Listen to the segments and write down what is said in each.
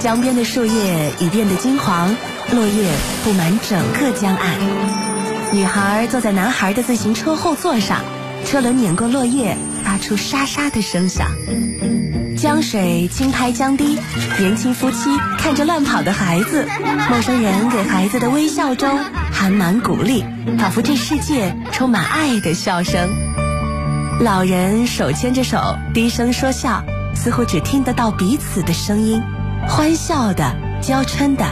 江边的树叶已变得金黄，落叶布满整个江岸。女孩坐在男孩的自行车后座上，车轮碾过落叶，发出沙沙的声响。江水轻拍江堤，年轻夫妻看着乱跑的孩子，陌生人给孩子的微笑中含满鼓励，仿佛这世界充满爱的笑声。老人手牵着手，低声说笑，似乎只听得到彼此的声音，欢笑的、娇嗔的，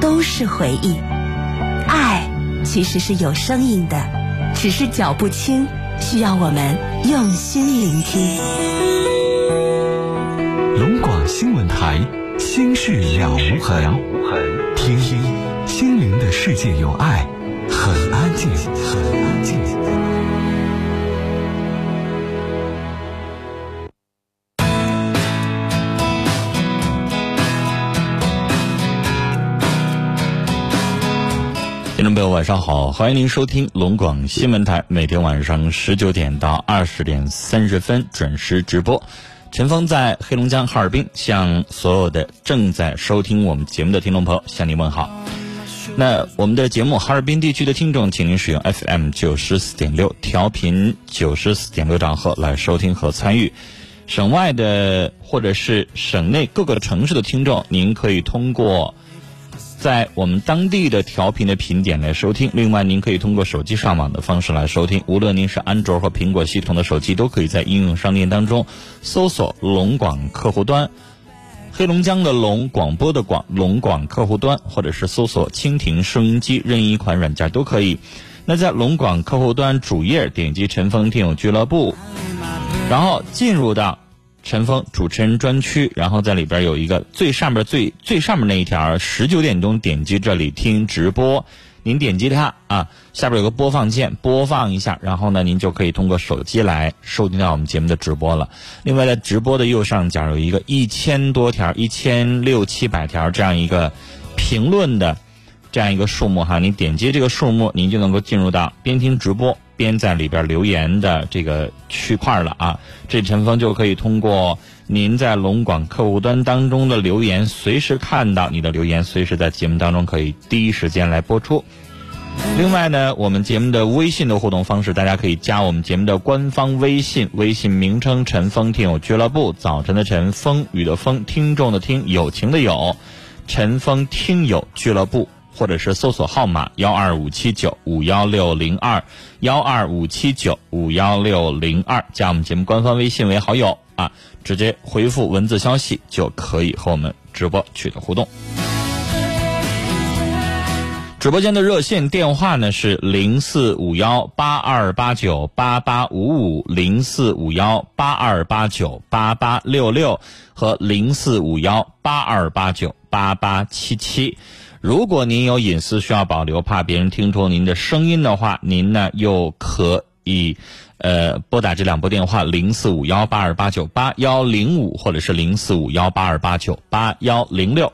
都是回忆。爱其实是有声音的，只是脚步轻，需要我们用心聆听。龙广新闻台，心事了无痕。听听心灵的世界，有爱，很安静，很朋友，晚上好，欢迎您收听龙广新闻台，每天晚上十九点到二十点三十分准时直播。陈峰在黑龙江哈尔滨向所有的正在收听我们节目的听众朋友向您问好。那我们的节目哈尔滨地区的听众，请您使用 FM 九十四点六调频九十四点六兆赫来收听和参与。省外的或者是省内各个城市的听众，您可以通过。在我们当地的调频的频点来收听。另外，您可以通过手机上网的方式来收听。无论您是安卓或苹果系统的手机，都可以在应用商店当中搜索“龙广客户端”，黑龙江的龙，广播的广，龙广客户端，或者是搜索蜻蜓收音机，任意一款软件都可以。那在龙广客户端主页点击“陈峰听友俱乐部”，然后进入到。陈峰主持人专区，然后在里边有一个最上面最最上面那一条，十九点钟点击这里听直播，您点击它啊，下边有个播放键，播放一下，然后呢，您就可以通过手机来收听到我们节目的直播了。另外，在直播的右上角有一个一千多条、一千六七百条这样一个评论的这样一个数目哈，您点击这个数目，您就能够进入到边听直播。边在里边留言的这个区块了啊，这陈峰就可以通过您在龙广客户端当中的留言，随时看到你的留言，随时在节目当中可以第一时间来播出。另外呢，我们节目的微信的互动方式，大家可以加我们节目的官方微信，微信名称“陈峰听友俱乐部”，早晨的晨，风雨的风，听众的听，友情的友，陈峰听友俱乐部。或者是搜索号码幺二五七九五幺六零二幺二五七九五幺六零二，加我们节目官方微信为好友啊，直接回复文字消息就可以和我们直播取得互动。直播间的热线电话呢是零四五幺八二八九八八五五零四五幺八二八九八八六六和零四五幺八二八九八八七七。如果您有隐私需要保留，怕别人听出您的声音的话，您呢又可以，呃，拨打这两部电话零四五幺八二八九八幺零五，或者是零四五幺八二八九八幺零六，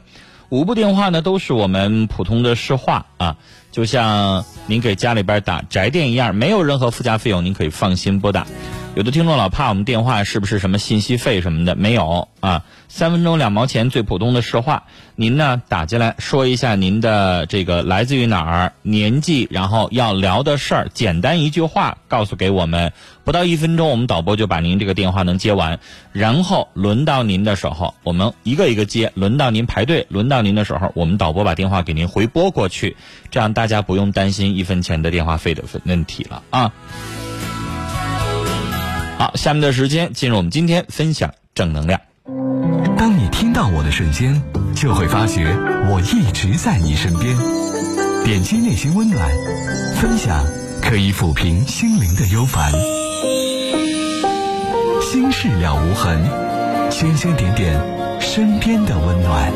五部电话呢都是我们普通的市话啊，就像您给家里边打宅电一样，没有任何附加费用，您可以放心拨打。有的听众老怕我们电话是不是什么信息费什么的，没有啊。三分钟两毛钱，最普通的实话。您呢打进来说一下您的这个来自于哪儿、年纪，然后要聊的事儿，简单一句话告诉给我们，不到一分钟，我们导播就把您这个电话能接完。然后轮到您的时候，我们一个一个接。轮到您排队，轮到您的时候，我们导播把电话给您回拨过去，这样大家不用担心一分钱的电话费的问题了啊。好，下面的时间进入我们今天分享正能量。当你听到我的瞬间，就会发觉我一直在你身边。点击内心温暖，分享可以抚平心灵的忧烦。心事了无痕，圈圈点点身边的温暖。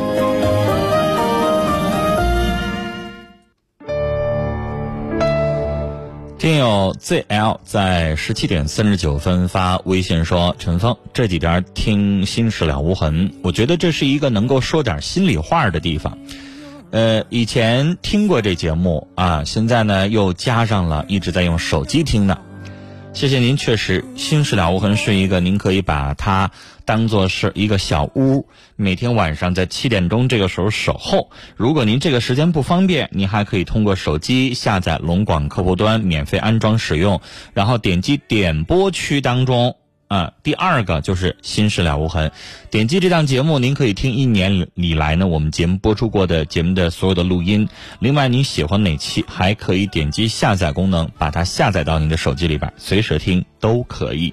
听友 ZL 在十七点三十九分发微信说：“陈峰这几天听心事了无痕，我觉得这是一个能够说点心里话的地方。呃，以前听过这节目啊，现在呢又加上了一直在用手机听的。谢谢您，确实心事了无痕是一个您可以把它当做是一个小屋，每天晚上在七点钟这个时候守候。如果您这个时间不方便，您还可以通过手机下载龙广客户端免费安装使用，然后点击点播区当中。啊，第二个就是心事了无痕，点击这档节目，您可以听一年以来呢我们节目播出过的节目的所有的录音。另外，你喜欢哪期，还可以点击下载功能，把它下载到您的手机里边，随时听都可以。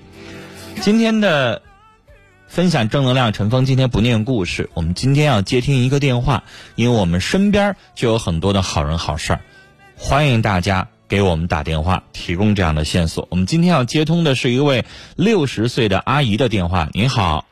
今天的分享正能量，陈峰今天不念故事，我们今天要接听一个电话，因为我们身边就有很多的好人好事儿，欢迎大家。给我们打电话提供这样的线索。我们今天要接通的是一位六十岁的阿姨的电话。您好，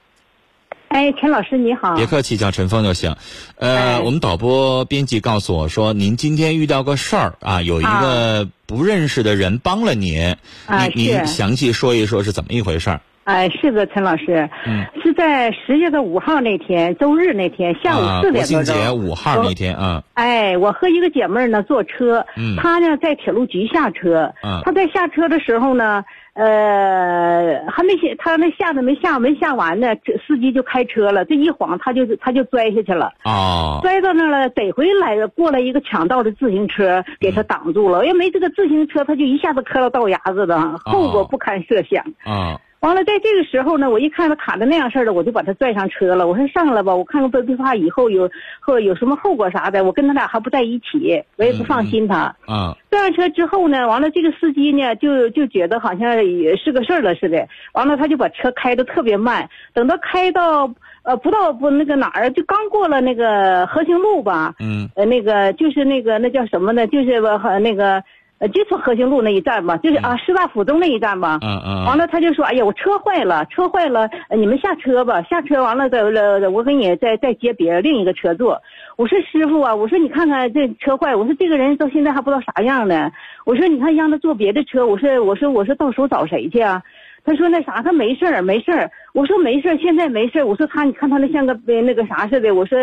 哎，陈老师你好，别客气，叫陈峰就行。呃，我们导播编辑告诉我说，您今天遇到个事儿啊，有一个不认识的人帮了您，您您详细说一说是怎么一回事儿。哎，是的，陈老师，嗯，是在十月的五号那天，周日那天下午四点多钟，节五号那天啊。哎，我和一个姐妹儿呢坐车，嗯，她呢在铁路局下车，嗯，她在下车的时候呢，呃，还没下，她那下的没下没下完呢，这司机就开车了，这一晃，她就她就摔下去了，啊，摔到那了，得回来过来一个抢道的自行车给她挡住了，要没这个自行车，她就一下子磕到道牙子了，后果不堪设想，啊。完了，在这个时候呢，我一看他卡的那样式儿的，我就把他拽上车了。我说上来吧，我看看不怕以后有或有什么后果啥的。我跟他俩还不在一起，我也不放心他。啊，拽上车之后呢，完了这个司机呢就就觉得好像也是个事儿了似的。完了他就把车开的特别慢，等到开到呃不到不那个哪儿，就刚过了那个和平路吧。嗯。呃，那个就是那个那叫什么呢？就是和那个。就是和兴路那一站吧，就是啊师大附中那一站吧。嗯嗯。完了，他就说：“哎呀，我车坏了，车坏了，你们下车吧，下车完了再了，我给你再再接别另一个车坐。”我说：“师傅啊，我说你看看这车坏，我说这个人到现在还不知道啥样呢。我说你看让他坐别的车，我说我说我说到时候找谁去啊？”他说那啥，他没事儿，没事儿。我说没事儿，现在没事儿。我说他，你看他那像个那个啥似的。我说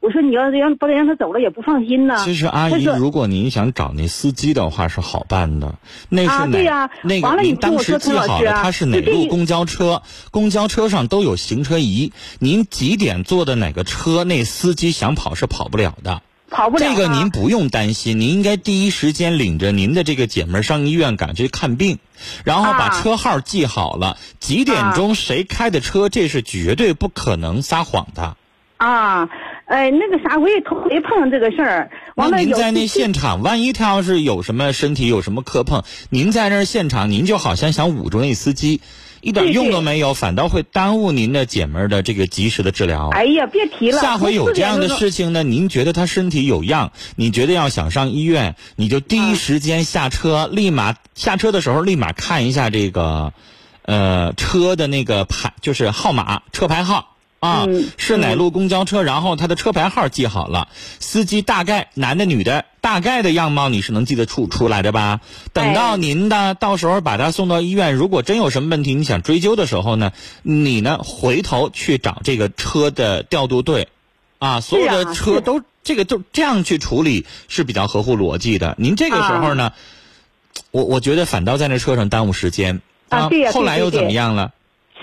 我说你要让不能让他走了也不放心呢。其实阿姨，如果您想找那司机的话是好办的，那是哪那个您当时记好了，他是哪路公交车？公交车上都有行车仪，您几点坐的哪个车？那司机想跑是跑不了的。跑不了。这个您不用担心，您应该第一时间领着您的这个姐妹上医院赶去看病。然后把车号记好了，几点钟谁开的车，这是绝对不可能撒谎的。啊，哎，那个啥，我也头回碰这个事儿。那您在那现场，万一他要是有什么身体有什么磕碰，您在那现场，您就好像想捂住那司机。一点用都没有，反倒会耽误您的姐们儿的这个及时的治疗。哎呀，别提了！下回有这样的事情呢，您觉得他身体有恙，你觉得要想上医院，你就第一时间下车，立马下车的时候立马看一下这个，呃，车的那个牌，就是号码，车牌号。啊，是哪路公交车？然后他的车牌号记好了，司机大概男的女的，大概的样貌你是能记得出出来的吧？等到您的到时候把他送到医院，如果真有什么问题，你想追究的时候呢，你呢回头去找这个车的调度队，啊，所有的车都这个就这样去处理是比较合乎逻辑的。您这个时候呢，我我觉得反倒在那车上耽误时间啊。后来又怎么样了？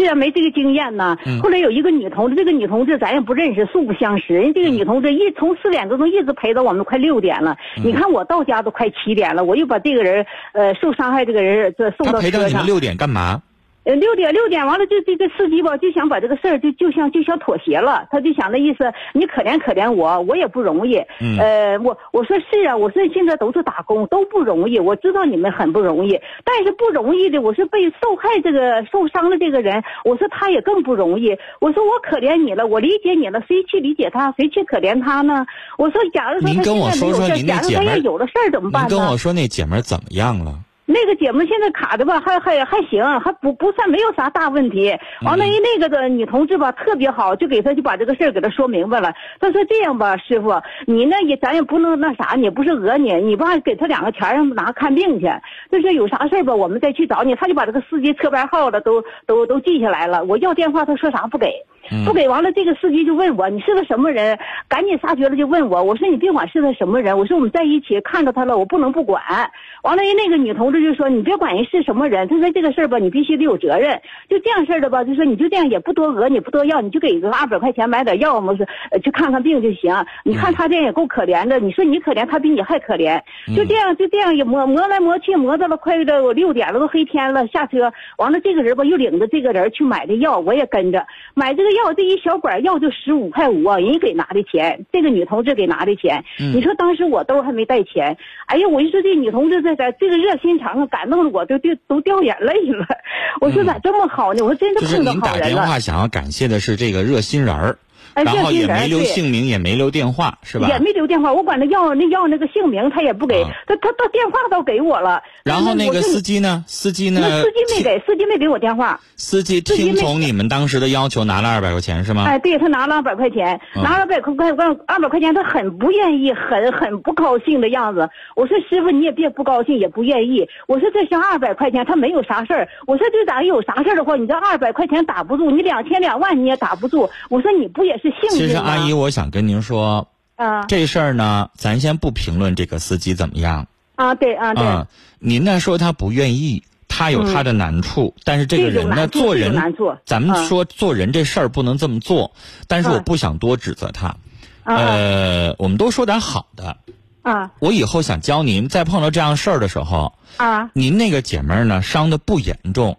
是啊，没这个经验呢。后来有一个女同志，这个女同志咱也不认识，素不相识。人这个女同志一从四点多钟一直陪到我们快六点了。你看我到家都快七点了，我又把这个人呃受伤害这个人这送到车上。他陪到你们六点干嘛？呃，六点六点完了，就这个司机吧，就想把这个事儿就就像就想妥协了，他就想那意思，你可怜可怜我，我也不容易。嗯。呃，我我说是啊，我说现在都是打工，都不容易，我知道你们很不容易，但是不容易的，我是被受害这个受伤的这个人，我说他也更不容易。我说我可怜你了，我理解你了，谁去理解他，谁去可怜他呢？我说，假如说他现在没有事，假如他要有了事儿怎么办呢？您跟我说那姐们怎么样了？那个姐们现在卡的吧，还还还行，还不不算没有啥大问题。完了，那个的女同志吧，特别好，就给她就把这个事儿给她说明白了。她说这样吧，师傅，你那也咱也不能那啥，你不是讹你，你吧给他两个钱让拿看病去。就是有啥事儿吧，我们再去找你。他就把这个司机车牌号了都都都记下来了。我要电话，他说啥不给。不给完了，这个司机就问我你是个什么人？赶紧撒绝了就问我。我说你别管是个什么人，我说我们在一起看着他了，我不能不管。完了，人那个女同志就说：“你别管人是什么人，她说这个事儿吧，你必须得有责任。就这样式儿的吧，就说你就这样也不多讹，你不多要，你就给个二百块钱买点药嘛，是呃去看看病就行。你看他这样也够可怜的，你说你可怜，他比你还可怜。就这样就这样也磨磨来磨去，磨到了快到我六点了，都黑天了，下车完了，这个人吧又领着这个人去买的药，我也跟着买这个药，这一小管药就十五块五啊，人家给拿的钱，这个女同志给拿的钱。你说当时我兜还没带钱，哎呀，我就说这女同志这在这个热心肠啊，感动的我都掉都掉眼泪了。我说咋这么好呢？我说真就是是碰到您打好人了。电话想要感谢的是这个热心人儿，哎然后也没留姓名，也没留电话，是吧？也没留电话，我管他要那要那个姓名，他也不给，啊他他他电话倒给我了。然后那个司机呢？司机呢？那司机没给，司机没给我电话。司机听从你们当时的要求拿了二百块钱是吗？哎，对他拿了二百块钱，嗯拿了二百块块二百块钱，他很不愿意，很很不高兴的样子。我说师傅你也别不高兴，也不愿意。我说这像二百块钱，他没有啥事儿。我说这咋有啥事儿的话，你这二百块钱打不住，你两千两万你也打不住。我说你不也是幸其运其？实阿姨，我想跟您说，啊。这事儿呢，咱先不评论这个司机怎么样。啊对啊对，嗯，您呢说他不愿意，他有他的难处，但是这个人呢，做人咱们说做人这事儿不能这么做，但是我嗯。不想多指责他。啊。呃，我们都说点好的。啊。我以后想教您，在碰到这样事儿的时候，啊。您那个姐们儿呢伤的不严重，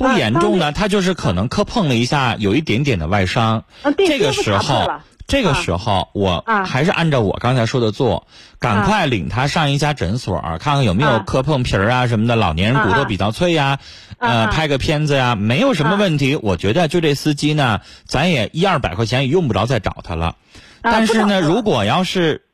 不啊严重呢，他就是可能磕碰了一下，有一点点的外伤。啊，这个时候这个啊时候我啊还是按照我刚才说的做，赶啊快领他上一家诊所，看看有没有啊磕碰皮儿啊什么的，老年人骨头比较脆呀，啊呃，啊拍个片子呀，没有什么啊问题。我觉得就这司机呢，咱也一二百块钱也用不着再找他了。啊但是呢，如果要是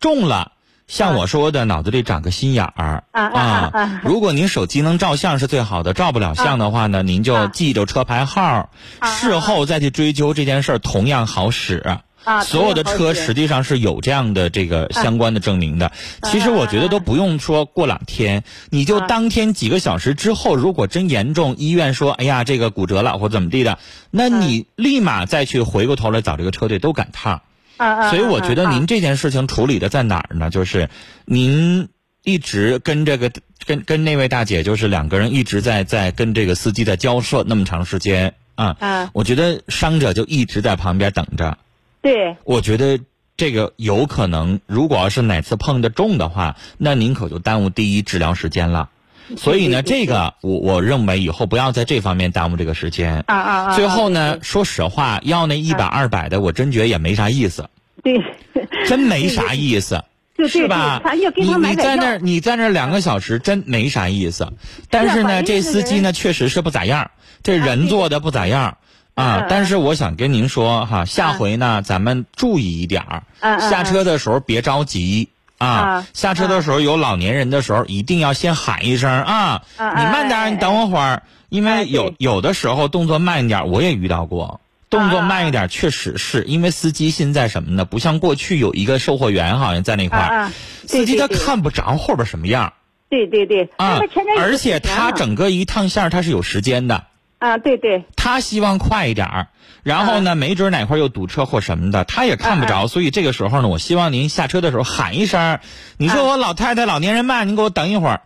中了。像啊。我说的，脑子里长个心眼儿。啊啊如果您手机能照相是最好的，照不了相的话呢，您就啊。记着车牌号，啊事后再去追究这件事儿同样好使。啊所有的车实际上是有这样的这个相关的证明的。其实我觉得都不用说过两天，你就啊。当天几个小时之后，如果真严重，医院说哎呀这个骨折了或怎么地的，那你立马再去回过头来找这个车队都赶趟。啊啊，所以我觉得啊您这件事情处理的在哪儿呢？就是您一直跟这个跟跟那位大姐，就是两个人一直在在跟这个司机在交涉那么长时间啊。啊我觉得伤者就一直在旁边等着。对我觉得这个有可能，如果要是哪次碰得重的话，那您可就耽误第一治疗时间了。所以呢，这个我我认为以后不要在这方面耽误这个时间。啊啊啊！最后呢，说实话，要那一百二百的，我真觉得也没啥意思。对，真没啥意思，对对是吧你你在那儿你在那儿两个小时，真没啥意思。但是呢，这司机呢确实是不咋样，这人做的不咋样啊嗯。但是我想跟您说哈，下回呢咱们注意一点儿，下车的时候别着急。啊啊，下车的时候有老年人的时候，一定要先喊一声啊！嗯你慢点你等我会儿，因哎为有有的时候动作慢一点，我也遇到过。动作慢一点，确实是因为司机现在什么呢？不像过去有一个售货员好像在那块儿，司机他看不着后边什么样对对对，啊而且他整个一趟线他是有时间的，啊，对对他希望快一点儿，然后呢，没准哪块又堵车或什么的，他也看不着，所以这个时候呢，我希望您下车的时候喊一声，你说我老太太、老年人慢，您给我等一会儿。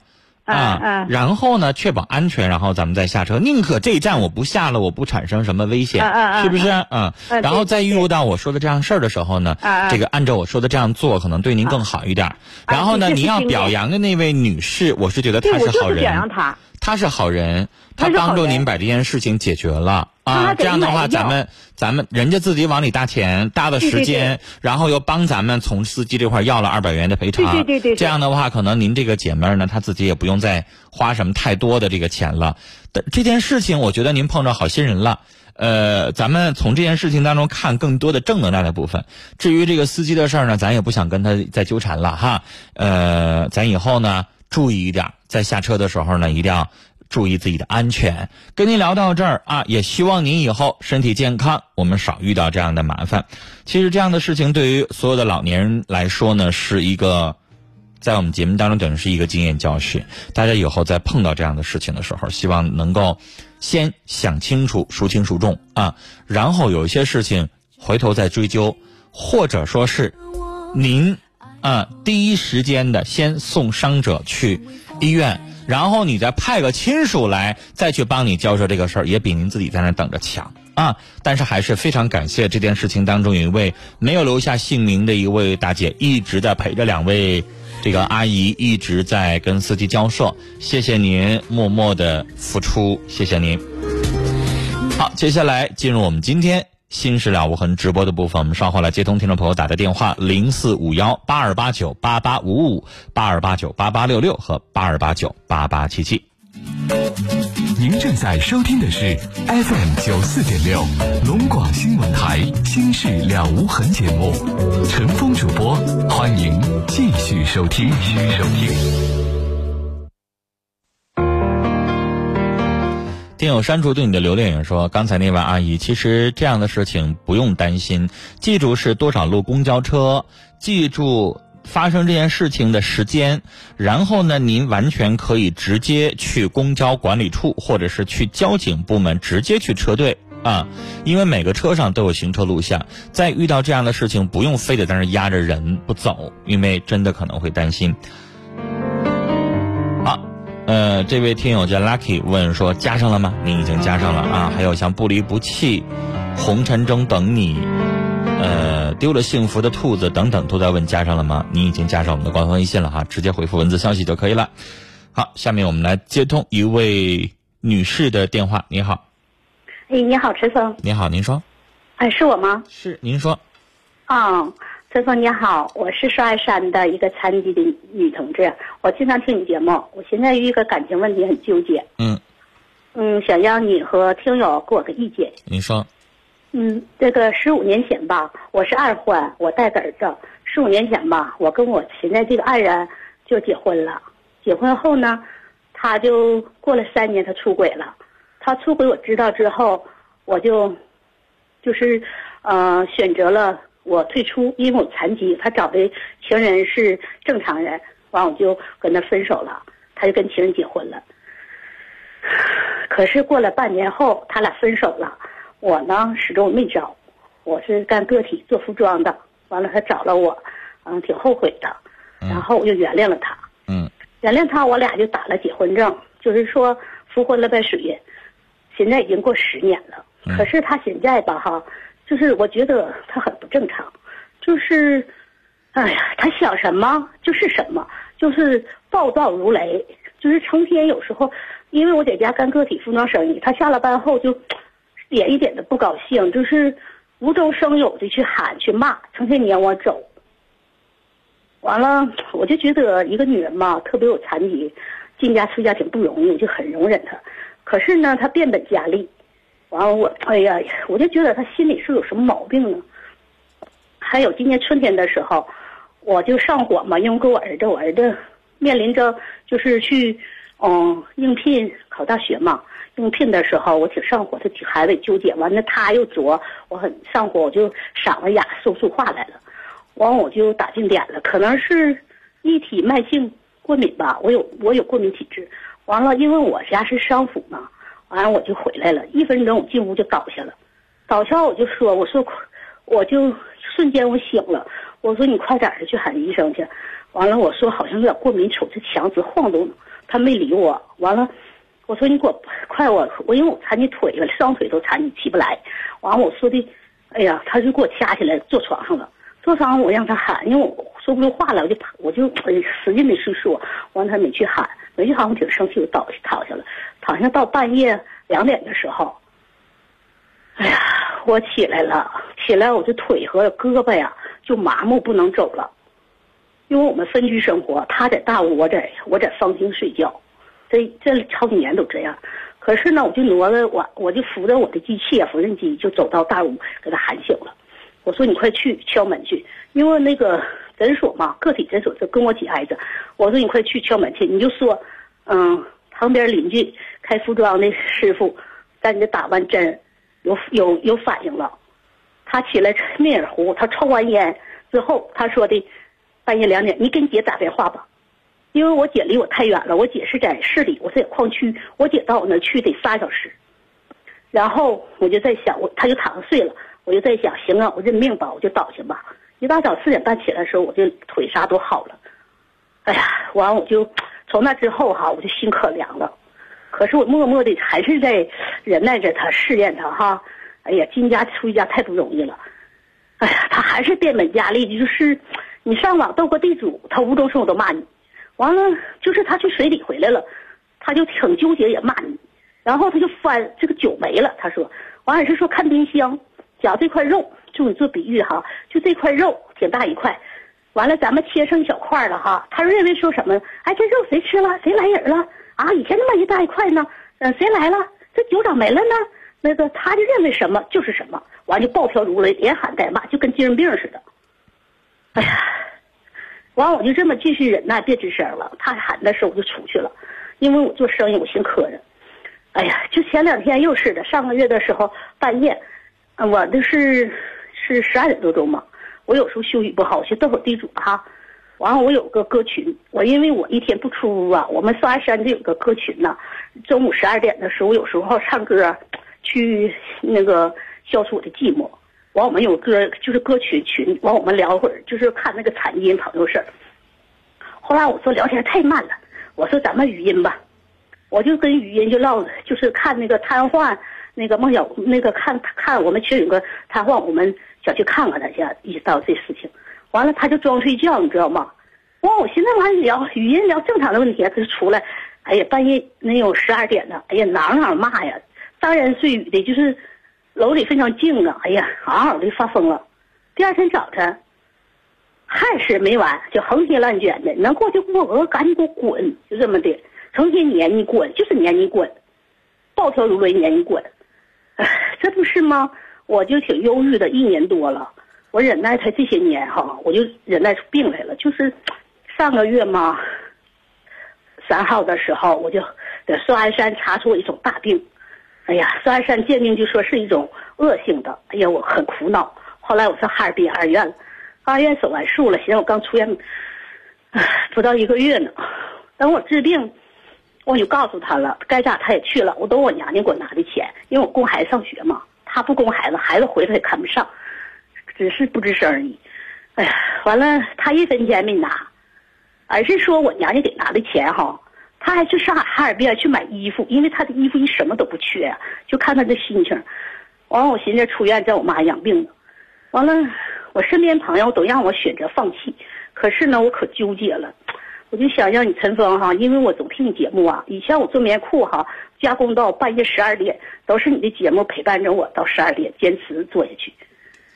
啊啊，然后呢，确保安全，然后咱们再下车。宁可这一站我不下了，我不产生什么危险，是不是？嗯，啊然后再遇到我说的这样事儿的时候呢，这个按照我说的这样做，可能对您更好一点。然后呢，这是您要表扬的那位女士，我是觉得对，她是好人，表扬他。他是好人，他帮助您把这件事情解决了啊。这样的话，咱们咱们人家自己往里搭钱，搭的时对对间，对然后又帮咱们从司机这块要了二百元的赔偿。对对对对对这样的话，可能您这个姐妹儿呢，她自己也不用再花什么太多的这个钱了。但这件事情，我觉得您碰着好心人了。呃，咱们从这件事情当中看更多的正能量的部分。至于这个司机的事儿呢，咱也不想跟他再纠缠了哈。呃，咱以后呢注意一点，在下车的时候呢，一定要注意自己的安全。跟您聊到这儿啊，也希望您以后身体健康，我们少遇到这样的麻烦。其实这样的事情对于所有的老年人来说呢，是一个。在我们节目当中，等于是一个经验教训。大家以后在碰到这样的事情的时候，希望能够先想清楚、孰轻孰重啊，然后有一些事情回头再追究，或者说是您嗯第一时间的先送伤者去医院，然后你再派个亲属来再去帮你交涉这个事儿，也比您自己在那等着强啊。但是还是非常感谢这件事情当中有一位没有留下姓名的一位大姐，一直在陪着两位这个阿姨，一直在跟司机交涉。谢谢您默默的付出，谢谢您。好，接下来进入我们今天。心事了无痕直播的部分，我们稍后来接通听众朋友打的电话零四五幺八二八九八八五五八二八九八八六六和八二八九八八七七。您正在收听的是 FM 九四点六龙广新闻台心事了无痕节目，陈峰主播，欢迎继续收听。继续收听。听友删除对你的留恋也说，刚才那位阿姨，其实这样的事情不用担心，记住是多少路公交车，记住发生这件事情的时间，然后呢，您完全可以直接去公交管理处或者是去交警部门直接去车队啊，因为每个车上都有行车录像，在遇到这样的事情，不用非得在那压着人不走，因为真的可能会担心。呃，这位听友叫 Lucky 问说加上了吗？您已经加上了啊。还有像不离不弃、红尘中等你，呃，丢了幸福的兔子等等，都在问加上了吗？您已经加上我们的官方微信了哈，直接回复文字消息就可以了。好，下面我们来接通一位女士的电话。你好，哎，你好，陈峰。你好，您说。哎，是我吗？是，您说。啊。陈峰你好，我是双山的一个残疾的女同志，我经常听你节目，我现在有一个感情问题很纠结。嗯，嗯，想让你和听友给我个意见。你说。嗯，这个十五年前吧，我是二婚，我带个儿子。十五年前吧，我跟我现在这个爱人就结婚了。结婚后呢，他就过了三年，他出轨了。他出轨我知道之后，我就，就是，呃，选择了。我退出，因为我残疾，他找的情人是正常人，完我就跟他分手了，他就跟情人结婚了。可是过了半年后，他俩分手了，我呢始终没找，我是干个体做服装的，完了他找了我，嗯，挺后悔的，然后我就原谅了他，嗯，原谅他，我俩就打了结婚证，就是说复婚了呗属于，现在已经过十年了，可是他现在吧哈。就是我觉得他很不正常，就是，哎呀，他想什么就是什么，就是暴躁如雷，就是成天有时候，因为我在家干个体服装生意，他下了班后就，点一点的不高兴，就是无中生有的去喊去骂，成天撵我走。完了，我就觉得一个女人嘛，特别有残疾，进家出家挺不容易，我就很容忍她。可是呢，她变本加厉。完了，我哎呀，我就觉得他心里是有什么毛病呢？还有今年春天的时候，我就上火嘛，因为跟我儿子，我儿子面临着就是去嗯应聘考大学嘛，应聘的时候我挺上火，他挺还得纠结。完了他又作，我很上火，我就嗓子哑，说不出话来了。完我就打进点了，可能是一体慢性过敏吧，我有我有过敏体质。完了，因为我家是商府嘛。完了我就回来了，一分钟我进屋就倒下了，倒下我就说我说，我就瞬间我醒了，我说你快点的去喊医生去，完了我说好像有点过敏，瞅这墙直晃动，他没理我，完了，我说你给我快我我因为我残疾腿了，双腿都残疾起不来，完了我说的，哎呀他就给我掐起来坐床上了，受伤我让他喊，因为我说不出话来，我就我就使劲的去说，完他没去喊，没去喊我挺生气，我倒躺下了。躺下到半夜两点的时候，哎呀，我起来了，起来我就腿和胳膊呀就麻木不能走了，因为我们分居生活，他在大屋，我在我在房厅睡觉，这这好几年都这样。可是呢，我就挪了我，我就扶着我的机器啊，缝纫机，就走到大屋给他喊醒了。我说你快去敲门去，因为那个诊所嘛，个体诊所就跟我紧挨着。我说你快去敲门去，你就说，嗯。旁边邻居开服装的师傅，在你这打完针，有有有反应了。他起来面儿糊，他抽完烟之后，他说的，半夜两点，你给你姐打电话吧，因为我姐离我太远了，我姐是在市里，我在矿区，我姐到我那去得仨小时。然后我就在想，我他就躺着睡了，我就在想，行啊，我认命吧，我就倒下吧。一大早四点半起来的时候，我就腿啥都好了。哎呀，完我就。从那之后哈，我就心可凉了。可是我默默的还是在忍耐着他，试验他哈。哎呀，进家出一家太不容易了。哎呀，他还是变本加厉，就是你上网斗个地主，他无中生有都骂你。完了，就是他去水里回来了，他就挺纠结也骂你。然后他就翻这个酒没了，他说，完了是说看冰箱，讲这块肉，就你做比喻哈，就这块肉挺大一块，完了咱们切成一小块了哈，他认为说什么？哎，这肉谁吃了？谁来人了？啊，以前那么一大一块呢，嗯，谁来了？这酒咋没了呢？那个他就认为什么就是什么，完就暴跳如雷，连喊带骂，就跟精神病似的。哎呀，完我就这么继续忍耐，别吱声了。他喊的时候我就出去了，因为我做生意我心磕碜。哎呀，就前两天又是的，上个月的时候半夜，我的是是十二点多钟嘛。我有时候休息不好，我去斗会地主哈。完了，我有个歌群，我因为我一天不出屋啊，我们四二山就有个歌群呢。中午十二点的时候，有时候唱歌，去那个消除我的寂寞。完，我们有歌就是歌群群，完我们聊会儿，就是看那个残疾人朋友事儿。后来我说聊天太慢了，我说咱们语音吧。我就跟语音就唠，就是看那个瘫痪，那个孟小那个看看我们群有个瘫痪，我们想去看看他去，一直到这事情，完了他就装睡觉，你知道吗？哇，我寻思完聊语音聊正常的问题，他就出来，哎呀，半夜能有十二点呢，哎呀，哪哪骂呀，当言碎语的，就是楼里非常静啊，哎呀，嗷嗷的发疯了。第二天早晨还是没完，就横贴乱卷的，能过就过，我赶紧给我滚，就这么的。成天撵你滚，就是撵你滚，暴跳如雷撵你滚，这不是吗？我就挺忧郁的，一年多了，我忍耐他这些年哈，我就忍耐出病来了。就是上个月嘛，三号的时候，我就在双安山查出一种大病，哎呀，双安山鉴定就说是一种恶性的，哎呀，我很苦恼。后来我上哈尔滨二院了，二院手完术了，现在我刚出院，不到一个月呢，等我治病。我就告诉他了，该咋他也去了。我都我娘家给我拿的钱，因为我供孩子上学嘛。他不供孩子，孩子回来也看不上，只是不吱声而已。哎呀，完了，他一分钱没拿，而是说我娘家给拿的钱哈，他还去上哈尔滨去买衣服，因为他的衣服一什么都不缺，就看他的心情。完了，我寻思出院在我妈养病呢。完了，我身边朋友都让我选择放弃，可是呢，我可纠结了。我就想让你陈峰哈，因为我总听你节目啊。以前我做棉裤哈，加工到半夜十二点，都是你的节目陪伴着我到十二点，坚持做下去。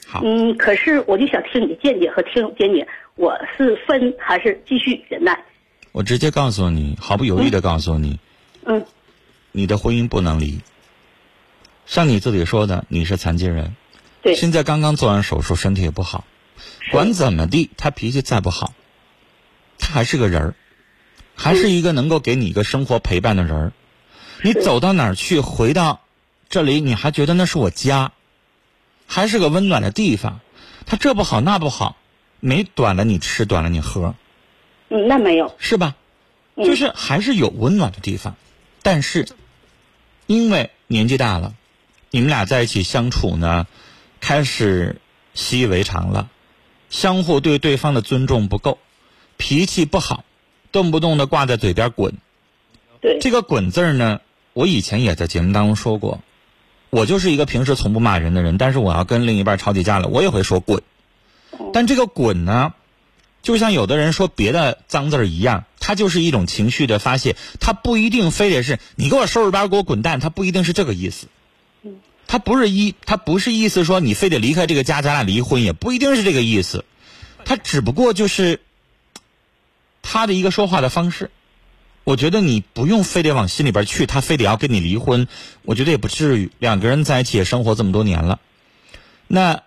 好，嗯，可是我就想听你的见解和听见解，我是分还是继续忍耐？我直接告诉你，毫不犹豫的告诉你，嗯，你的婚姻不能离。像你自己说的，你是残疾人，对，现在刚刚做完手术，身体也不好，管怎么地，他脾气再不好。他还是个人儿，还是一个能够给你一个生活陪伴的人儿。你走到哪儿去，回到这里，你还觉得那是我家，还是个温暖的地方。他这不好那不好，没短了你吃，短了你喝。嗯，那没有是吧？就是还是有温暖的地方，但是因为年纪大了，你们俩在一起相处呢，开始习以为常了，相互对对方的尊重不够。脾气不好，动不动的挂在嘴边滚。对这个“滚”字呢，我以前也在节目当中说过。我就是一个平时从不骂人的人，但是我要跟另一半吵起架来，我也会说“滚”。但这个“滚”呢，就像有的人说别的脏字一样，它就是一种情绪的发泄，它不一定非得是你给我收拾包给我滚蛋，它不一定是这个意思。它不是一，它不是意思说你非得离开这个家，咱俩离婚，也不一定是这个意思。它只不过就是。他的一个说话的方式，我觉得你不用非得往心里边去，他非得要跟你离婚，我觉得也不至于。两个人在一起也生活这么多年了，那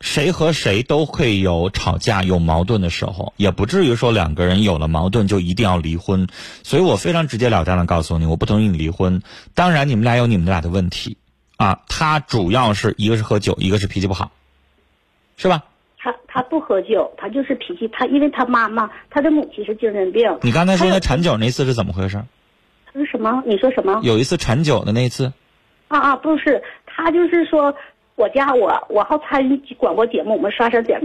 谁和谁都会有吵架、有矛盾的时候，也不至于说两个人有了矛盾就一定要离婚。所以我非常直截了当的告诉你，我不同意你离婚。当然，你们俩有你们俩的问题啊，他主要是一个是喝酒，一个是脾气不好，是吧？他他不喝酒，他就是脾气。他因为他妈妈，他的母亲是精神病。你刚才说那馋酒那次是怎么回事？他说什么？你说什么？有一次馋酒的那次。啊啊，不是，他就是说我家我我好参与广播节目，我们刷刷点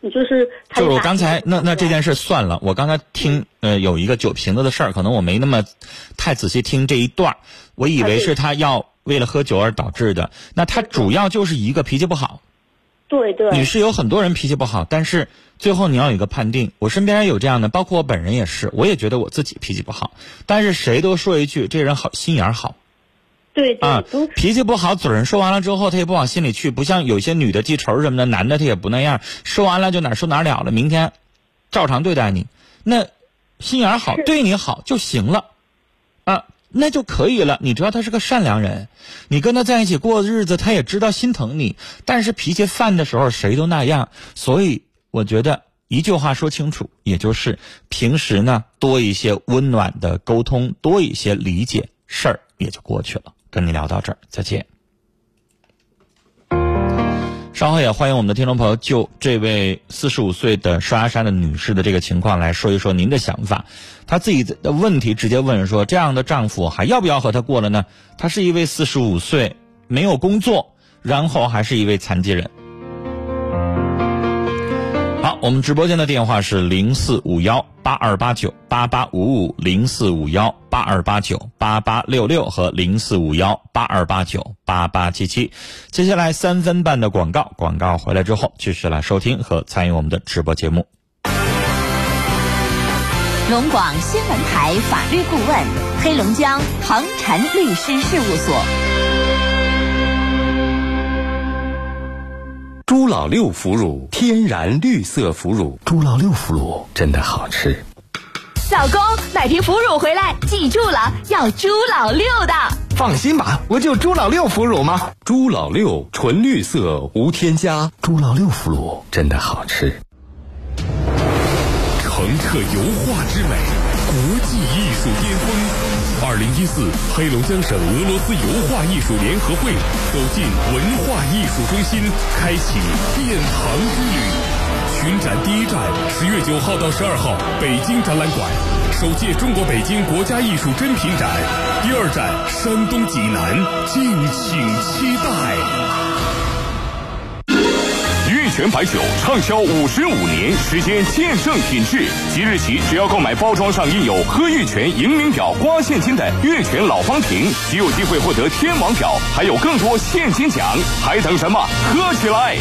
你就是他就是我刚才那那这件事算了，我刚才听呃有一个酒瓶子的事儿，可能我没那么太仔细听这一段儿，我以为是他要为了喝酒而导致的。那他主要就是一个脾气不好。对对女士有很多人脾气不好，但是最后你要有一个判定。我身边有这样的，包括我本人也是，我也觉得我自己脾气不好，但是谁都说一句这人好心眼儿好。对对啊，脾气不好，嘴儿说完了之后，他也不往心里去，不像有些女的记仇什么的，男的他也不那样，说完了就哪儿说哪儿了了，明天照常对待你，那心眼儿好，对你好就行了，啊，那就可以了。你知道他是个善良人，你跟他在一起过日子，他也知道心疼你，但是脾气犯的时候谁都那样，所以我觉得一句话说清楚，也就是平时呢多一些温暖的沟通，多一些理解，事儿也就过去了。跟你聊到这儿，再见。稍后也欢迎我们的听众朋友就这位四十五岁的刷牙山的女士的这个情况来说一说您的想法。她自己的问题直接问说：这样的丈夫还要不要和她过了呢？她是一位四十五岁，没有工作，然后还是一位残疾人。我们直播间的电话是零四五幺八二八九八八五五零四五幺八二八九八八六六和零四五幺八二八九八八七七。接下来三分半的广告，广告回来之后继续来收听和参与我们的直播节目。龙广新闻台法律顾问，黑龙江恒辰律师事务所。猪老六腐乳，天然绿色腐乳。猪老六腐乳真的好吃。老公，买瓶腐乳回来，记住了，要猪老六的。放心吧，不就猪老六腐乳吗。猪老六纯绿色无添加，猪老六腐乳真的好吃。澄澈油画之美，国际艺术巅峰。二零一四黑龙江省俄罗斯油画艺术联合会走进文化艺术中心，开启殿堂之旅。群展第一站，十月九号到十二号，北京展览馆，首届中国北京国家艺术珍品展；第二站，山东济南，敬请期待。玉泉白酒畅销五十五年，时间见证品质。即日起，只要购买包装上印有“喝玉泉银名表”刮现金的玉泉老方瓶，即有机会获得天王表，还有更多现金奖，还等什么？喝起来！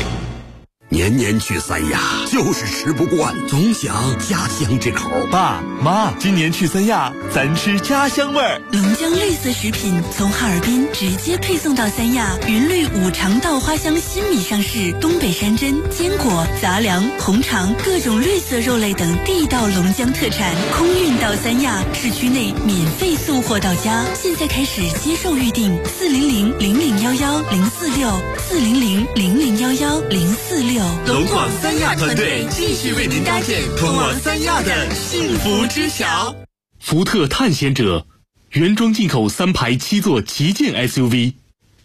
年年去三亚，就是吃不惯，总想家乡这口。爸妈，今年去三亚，咱吃家乡味儿。龙江绿色食品从哈尔滨直接配送到三亚，云绿五常稻花香新米上市，东北山珍、坚果、杂粮、红肠各种绿色肉类等地道龙江特产空运到三亚，市区内免费送货到家。现在开始接受预定，四零零零零幺幺零四六，四零零零零幺幺零四六。龙广三亚团队继续为您搭建通往三亚的幸福之桥。福特探险者，原装进口三排七座旗舰 SUV，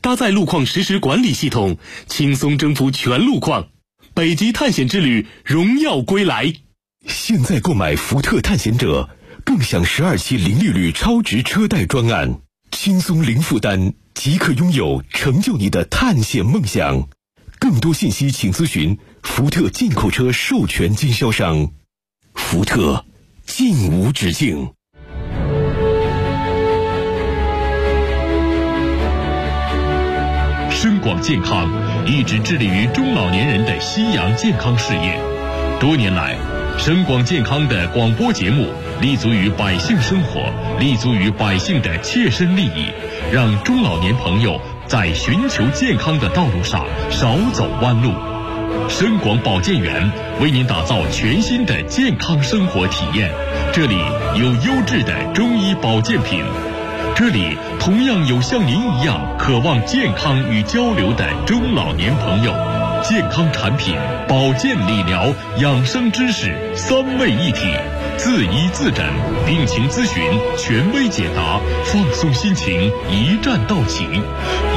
搭载路况实时管理系统，轻松征服全路况。北极探险之旅荣耀归来。现在购买福特探险者，更享十二期零利率超值车贷专案，轻松零负担，即刻拥有成就你的探险梦想。更多信息请咨询福特进口车授权经销商。福特，进无止境。深广健康一直致力于中老年人的夕阳健康事业。多年来，深广健康的广播节目立足于百姓生活，立足于百姓的切身利益，让中老年朋友在寻求健康的道路上少走弯路。深广保健园为您打造全新的健康生活体验，这里有优质的中医保健品。这里同样有像您一样渴望健康与交流的中老年朋友，健康产品、保健理疗、养生知识三位一体，自医自诊、病情咨询、权威解答，放松心情，一站到齐。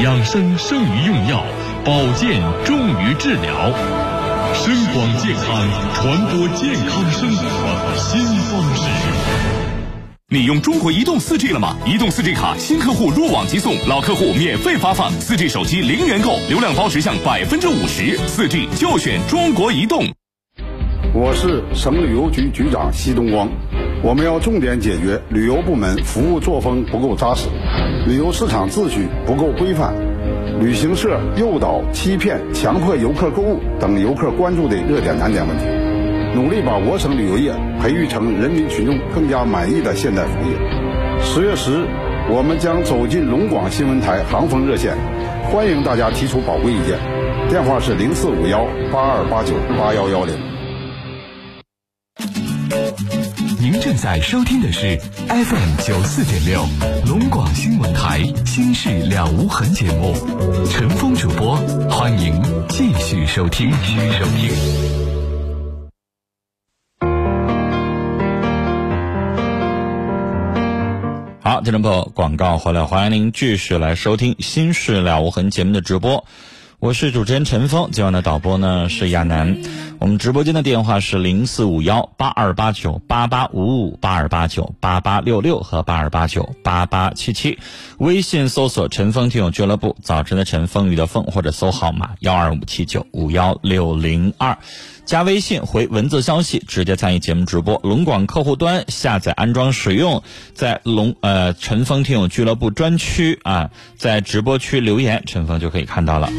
养生胜于用药，保健重于治疗。深广健康，传播健康生活新方式。你用中国移动 4G 了吗？移动 4G 卡，新客户入网即送，老客户免费发放。4G 手机零元购，流量包直享百分之五十。4G 就选中国移动。我是省旅游局局长奚东光。我们要重点解决旅游部门服务作风不够扎实、旅游市场秩序不够规范、旅行社诱导、欺骗、强迫游客购物等游客关注的热点难点问题，努力把我省旅游业培育成人民群众更加满意的现代服务业。十月十日，我们将走进龙广新闻台航风热线，欢迎大家提出宝贵意见，电话是零四五幺八二八九八幺幺零。您正在收听的是 FM 九四点六龙广新闻台《心事了无痕》节目，陈峰主播，欢迎继续收听。继续收听。好，听众朋友，广告回来，欢迎您继续来收听《心事了无痕》节目的直播。我是主持人陈峰，今晚的导播呢是亚楠。我们直播间的电话是零四五幺八二八九八八五五八二八九八八六六和八二八九八八七七。微信搜索“陈峰听友俱乐部”，早晨的陈，风雨的风，或者搜号码幺二五七九五幺六零二。加微信回文字消息，直接参与节目直播。龙广客户端下载安装使用，在龙呃陈峰听友俱乐部专区啊，在直播区留言，陈峰就可以看到了。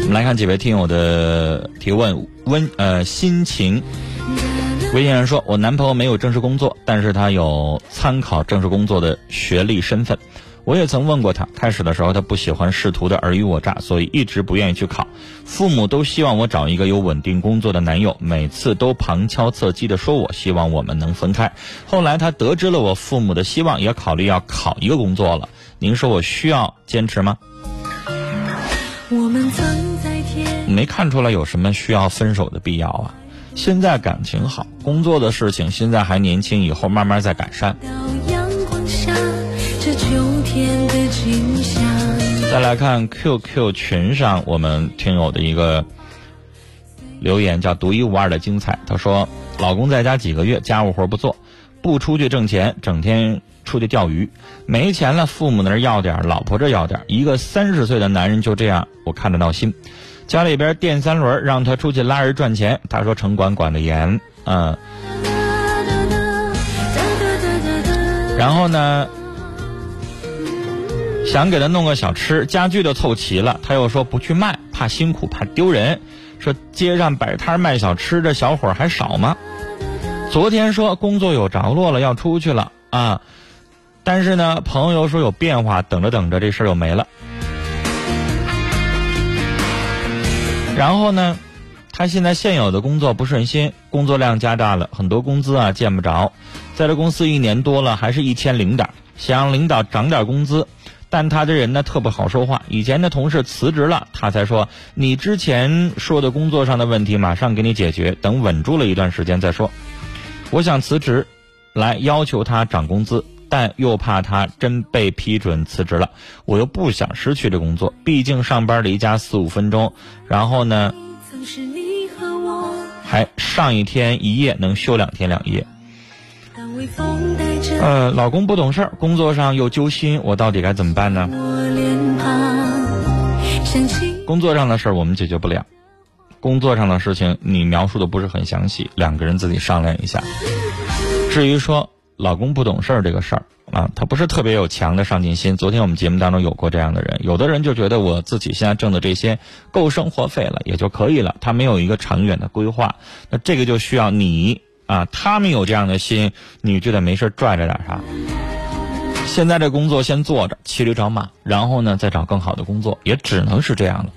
我们来看几位听友的提问，温呃心情。微信上说，我男朋友没有正式工作，但是他有参考正式工作的学历身份。我也曾问过他，开始的时候他不喜欢仕途的尔虞我诈，所以一直不愿意去考。父母都希望我找一个有稳定工作的男友，每次都旁敲侧击的说我希望我们能分开。后来他得知了我父母的希望，也考虑要考一个工作了。您说我需要坚持吗？没看出来有什么需要分手的必要啊！现在感情好，工作的事情现在还年轻，以后慢慢再改善。再来看 QQ 群上我们听友的一个留言，叫“独一无二的精彩”。他说：“老公在家几个月，家务活不做，不出去挣钱，整天出去钓鱼，没钱了，父母那儿要点，老婆这要点，一个三十岁的男人就这样，我看着闹心。家里边电三轮，让他出去拉人赚钱，他说城管管的严，嗯，然后呢？”想给他弄个小吃，家具都凑齐了，他又说不去卖，怕辛苦，怕丢人。说街上摆摊卖小吃的小伙还少吗？昨天说工作有着落了，要出去了啊，但是呢，朋友说有变化，等着等着，这事儿又没了。然后呢，他现在现有的工作不顺心，工作量加大了，很多工资啊见不着，在这公司一年多了，还是一千零点，想让领导涨点工资。但他这人呢特不好说话，以前的同事辞职了，他才说你之前说的工作上的问题马上给你解决，等稳住了一段时间再说。我想辞职，来要求他涨工资，但又怕他真被批准辞职了，我又不想失去这工作，毕竟上班离家四五分钟，然后呢，还上一天一夜能休两天两夜。呃，老公不懂事儿，工作上又揪心，我到底该怎么办呢？工作上的事儿我们解决不了，工作上的事情你描述的不是很详细，两个人自己商量一下。至于说老公不懂事儿这个事儿啊，他不是特别有强的上进心。昨天我们节目当中有过这样的人，有的人就觉得我自己现在挣的这些够生活费了，也就可以了，他没有一个长远的规划，那这个就需要你。啊，他们有这样的心，你就得没事拽着点啥。现在这工作先做着，骑驴找马，然后呢再找更好的工作，也只能是这样了。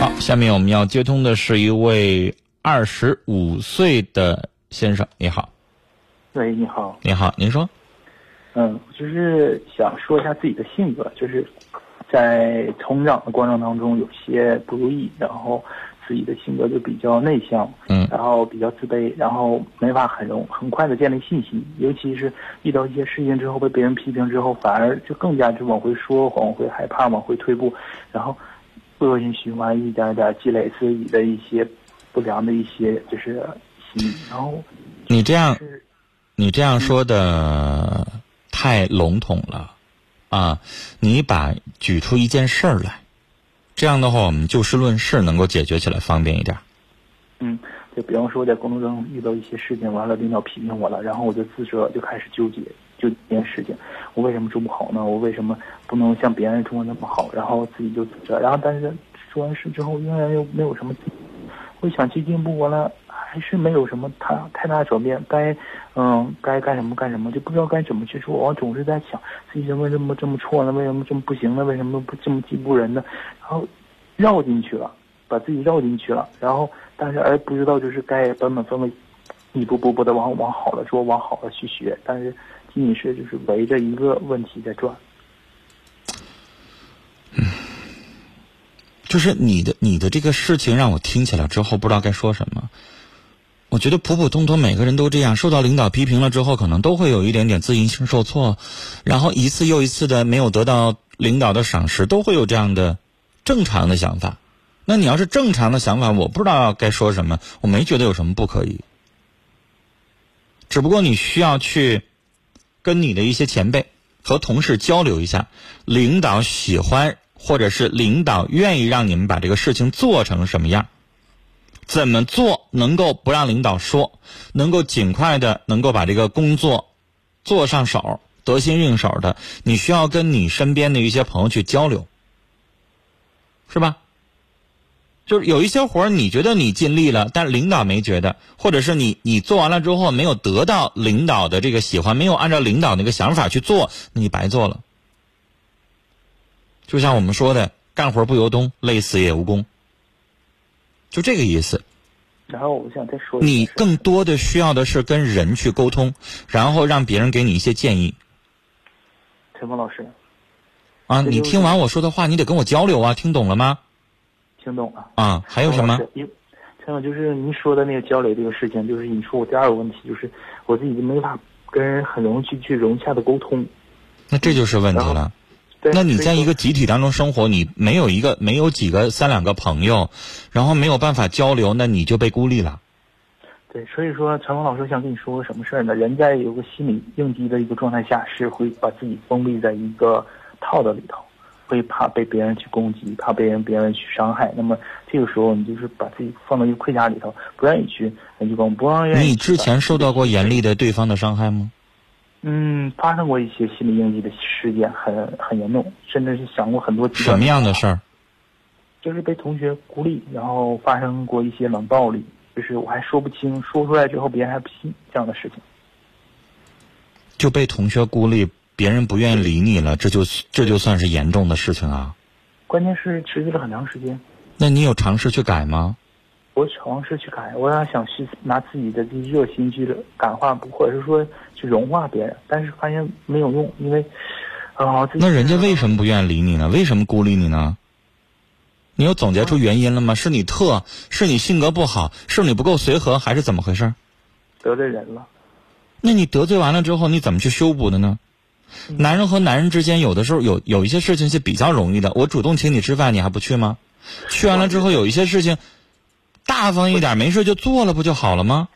好，下面我们要接通的是一位二十五岁的先生，你好。喂，你好。你好，您说。嗯，就是想说一下自己的性格，就是在成长的过程当中有些不如意，然后。自己的性格就比较内向，嗯，然后比较自卑，然后没法很容很快的建立信心，尤其是遇到一些事情之后被别人批评之后，反而就更加就往回说，往回害怕，往回退步，然后恶性循环一点点积累自己的一些不良的一些就是心，然后你这样，你这样说的太笼统了，啊，你把举出一件事儿来。这样的话，我们就事论事，能够解决起来方便一点。嗯，就比方说在工作中遇到一些事情，完了领导批评我了，然后我就自责，就开始纠结，就这件事情，我为什么做不好呢？我为什么不能像别人做的那么好？然后自己就自责，然后但是做完事之后，仍然又没有什么，我想去进步，完了还是没有什么太太大转变。该嗯该干什么干什么，就不知道该怎么去做。我总是在想自己怎么这么这么错呢？为什么这么不行呢？为什么不这么进步人呢？然后绕进去了，把自己绕进去了，然后。但是而不知道就是该本本分分，一步步步的往往好了做，往好了去学。但是仅仅是就是围着一个问题在转。嗯，就是你的你的这个事情让我听起来之后不知道该说什么。我觉得普普通通每个人都这样，受到领导批评了之后，可能都会有一点点自信心受挫，然后一次又一次的没有得到领导的赏识，都会有这样的正常的想法。那你要是正常的想法，我不知道该说什么，我没觉得有什么不可以。只不过你需要去跟你的一些前辈和同事交流一下，领导喜欢或者是领导愿意让你们把这个事情做成什么样，怎么做能够不让领导说，能够尽快的能够把这个工作做上手，得心应手的，你需要跟你身边的一些朋友去交流，是吧？就是有一些活，你觉得你尽力了，但领导没觉得，或者是你你做完了之后没有得到领导的这个喜欢，没有按照领导那个想法去做，那你白做了。就像我们说的，干活不由东，累死也无功，就这个意思。然后我想再说，你更多的需要的是跟人去沟通，然后让别人给你一些建议。陈峰老师，啊，你听完我说的话，你得跟我交流啊，听懂了吗？听懂了啊？还有什么？陈总就是您说的那个交流这个事情，就是你说我第二个问题就是我自己就没法跟人很容易去去融洽的沟通。那这就是问题了。那你在一个集体当中生活，你没有一个没有几个三两个朋友，然后没有办法交流，那你就被孤立了。对，所以说陈峰老师想跟你说个什么事儿呢？人在有个心理应激的一个状态下，是会把自己封闭在一个套子里头。会怕被别人去攻击，怕被人别人去伤害。那么这个时候，你就是把自己放到一个盔甲里头，不愿意去。你之前受到过严厉的对方的伤害吗？嗯，发生过一些心理应激的事件，很很严重，甚至是想过很多。什么样的事儿？就是被同学孤立，然后发生过一些冷暴力，就是我还说不清，说出来之后别人还不信这样的事情。就被同学孤立。别人不愿意理你了，这就这就算是严重的事情啊。关键是持续了很长时间。那你有尝试去改吗？我尝试去改，我要想去拿自己的这热心去感化，或者是说去融化别人，但是发现没有用，因为啊。那人家为什么不愿意理你呢？为什么孤立你呢？你有总结出原因了吗？是你特，是你性格不好，是你不够随和，还是怎么回事？得罪人了。那你得罪完了之后，你怎么去修补的呢？男人和男人之间，有的时候有有一些事情是比较容易的。我主动请你吃饭，你还不去吗？去完了之后，有一些事情，大方一点，没事就做了，不就好了吗？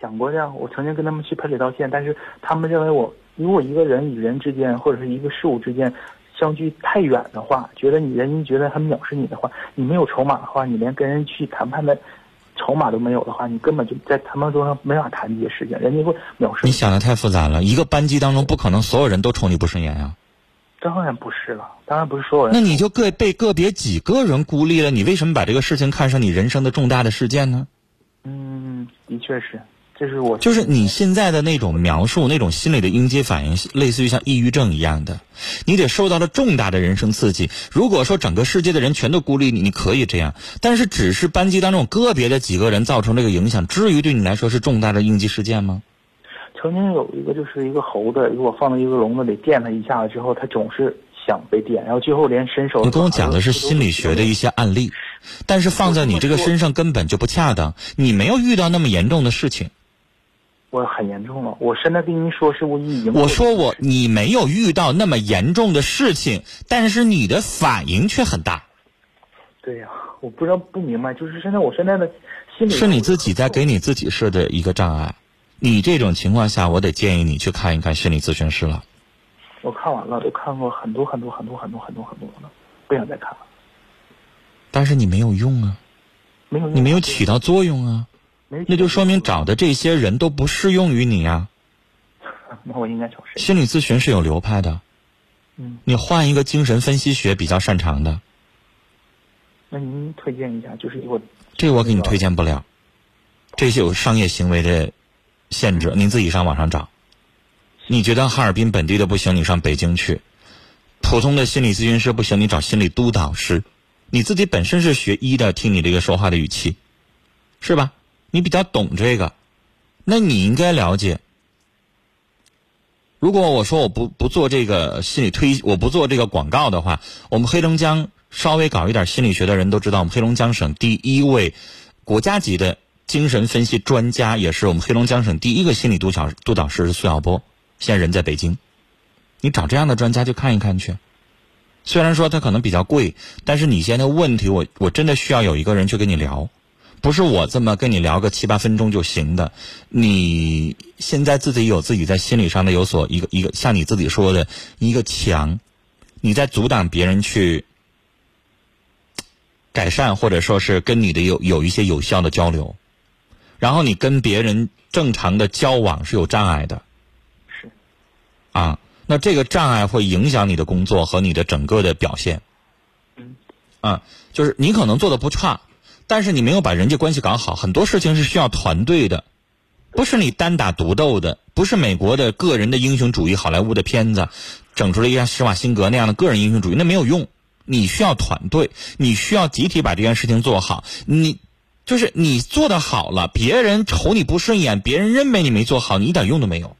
想过这样，我曾经跟他们去赔礼道歉，但是他们认为我，如果一个人与人之间，或者是一个事物之间相距太远的话，觉得你人家觉得很藐视你的话，你没有筹码的话，你连跟人去谈判的。筹码都没有的话，你根本就在谈判桌上没法谈这些事情，人家会藐视你。想的太复杂了，一个班级当中不可能所有人都瞅你不顺眼呀。当然不是了，当然不是所有人。那你就个被个别几个人孤立了，你为什么把这个事情看成你人生的重大的事件呢？嗯，的确是。就是我，就是你现在的那种描述，那种心理的应激反应，类似于像抑郁症一样的。你得受到了重大的人生刺激。如果说整个世界的人全都孤立你，你可以这样，但是只是班级当中个别的几个人造成这个影响，至于对你来说是重大的应激事件吗？曾经有一个就是一个猴子，如果放到一个笼子里电它一下子之后，它总是想被电，然后最后连伸手。你跟我讲的是心理学的一些案例，但是放在你这个身上根本就不恰当。你没有遇到那么严重的事情。我很严重了，我现在跟您说，是我已经。我说我你没有遇到那么严重的事情，但是你的反应却很大。对呀，我不知道不明白，就是现在我现在的心理是你自己在给你自己设的一个障碍。你这种情况下，我得建议你去看一看心理咨询师了。我看完了，都看过很多很多很多很多很多很多了，不想再看了。但是你没有用啊，没有你没有起到作用啊，那就说明找的这些人都不适用于你呀。那我应该找谁？心理咨询是有流派的，嗯，你换一个精神分析学比较擅长的，那您推荐一下，就是我这个我给你推荐不了，这些有商业行为的限制，您自己上网上找。你觉得哈尔滨本地的不行，你上北京去；普通的心理咨询师不行，你找心理督导师。你自己本身是学医的，听你这个说话的语气，是吧？你比较懂这个，那你应该了解。如果我说我不不做这个心理推，我不做这个广告的话，我们黑龙江稍微搞一点心理学的人都知道，我们黑龙江省第一位国家级的精神分析专家，也是我们黑龙江省第一个心理督导督导师苏晓波，现在人在北京。你找这样的专家去看一看去。虽然说他可能比较贵，但是你现在问题，我我真的需要有一个人去跟你聊。不是我这么跟你聊个七八分钟就行的，你现在自己有自己在心理上的有所一个一个像你自己说的一个墙，你在阻挡别人去改善或者说是跟你的有有一些有效的交流，然后你跟别人正常的交往是有障碍的，是啊，那这个障碍会影响你的工作和你的整个的表现，嗯，啊，就是你可能做的不差。但是你没有把人际关系搞好，很多事情是需要团队的，不是你单打独斗的，不是美国的个人的英雄主义好莱坞的片子整出了一个施瓦辛格那样的个人英雄主义，那没有用。你需要团队，你需要集体把这件事情做好。你就是你做的好了，别人瞅你不顺眼，别人认为你没做好，你一点用都没有。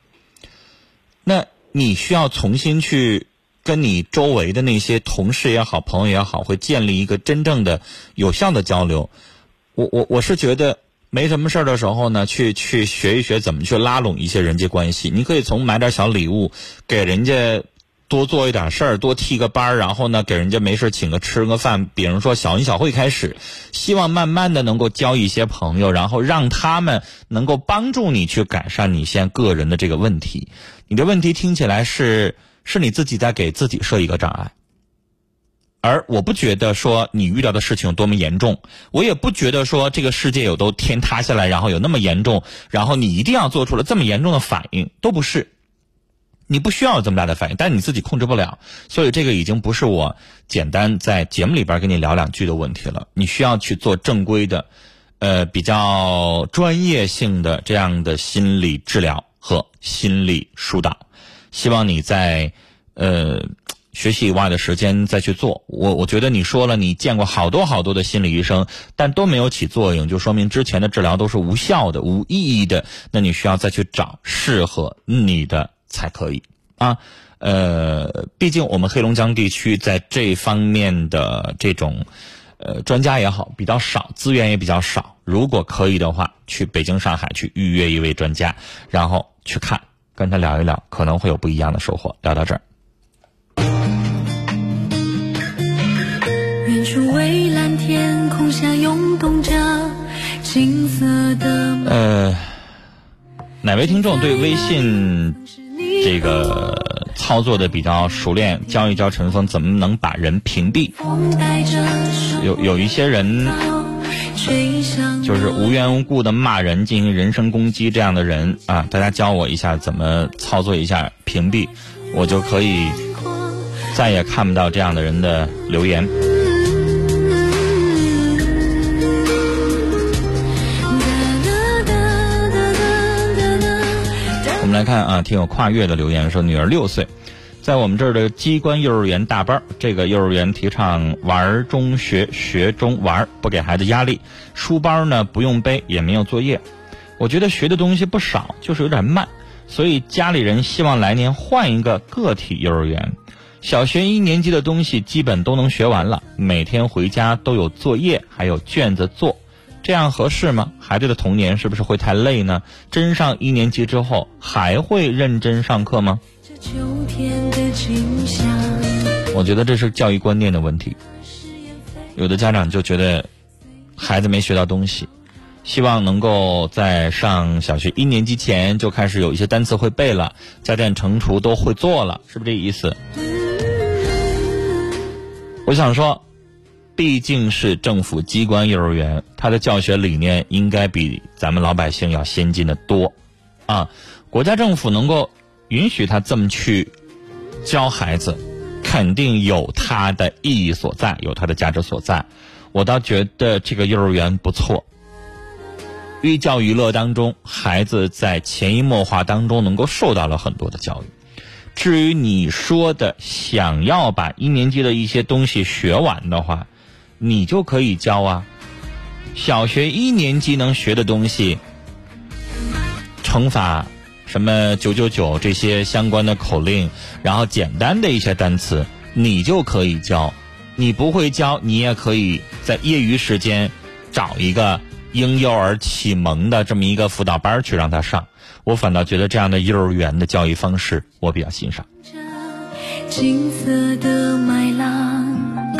那你需要重新去。跟你周围的那些同事也好，朋友也好，会建立一个真正的有效的交流。我我我是觉得没什么事儿的时候呢，去去学一学怎么去拉拢一些人际关系。你可以从买点小礼物给人家多做一点事儿，多替个班儿，然后呢给人家没事请个吃个饭，比如说小恩小惠开始，希望慢慢的能够交一些朋友，然后让他们能够帮助你去改善你现在个人的这个问题。你的问题听起来是。是你自己在给自己设一个障碍，而我不觉得说你遇到的事情有多么严重，我也不觉得说这个世界有都天塌下来，然后有那么严重，然后你一定要做出了这么严重的反应，都不是，你不需要有这么大的反应，但你自己控制不了，所以这个已经不是我简单在节目里边跟你聊两句的问题了，你需要去做正规的，呃，比较专业性的这样的心理治疗和心理疏导。希望你在呃学习以外的时间再去做。我我觉得你说了，你见过好多好多的心理医生，但都没有起作用，就说明之前的治疗都是无效的、无意义的。那你需要再去找适合你的才可以啊。呃，毕竟我们黑龙江地区在这方面的这种呃专家也好比较少，资源也比较少。如果可以的话，去北京、上海去预约一位专家，然后去看。跟他聊一聊，可能会有不一样的收获。聊到这儿。远处蔚蓝天空下涌动着金色的。呃，哪位听众对微信这个操作的比较熟练？教一教陈峰怎么能把人屏蔽？有有一些人。就是无缘无故的骂人、进行人身攻击这样的人啊，大家教我一下怎么操作一下屏蔽，我就可以再也看不到这样的人的留言。来看啊，挺有跨越的留言说，女儿六岁。在我们这儿的机关幼儿园大班，这个幼儿园提倡玩中学，学中玩，不给孩子压力。书包呢不用背，也没有作业。我觉得学的东西不少，就是有点慢，所以家里人希望来年换一个个体幼儿园。小学一年级的东西基本都能学完了，每天回家都有作业，还有卷子做，这样合适吗？孩子的童年是不是会太累呢？真上一年级之后还会认真上课吗？我觉得这是教育观念的问题。有的家长就觉得孩子没学到东西，希望能够在上小学一年级前就开始有一些单词会背了，加减乘除都会做了，是不是这意思？我想说，毕竟是政府机关幼儿园，它的教学理念应该比咱们老百姓要先进的多，啊，国家政府能够允许他这么去教孩子，肯定有它的意义所在，有它的价值所在。我倒觉得这个幼儿园不错，寓教于乐当中，孩子在潜移默化当中能够受到了很多的教育。至于你说的想要把一年级的一些东西学完的话，你就可以教啊。小学一年级能学的东西，乘法、什么九九九这些相关的口令，然后简单的一些单词，你就可以教。你不会教，你也可以在业余时间找一个婴幼儿启蒙的这么一个辅导班去让他上。我反倒觉得这样的幼儿园的教育方式，我比较欣赏。金色的麦浪，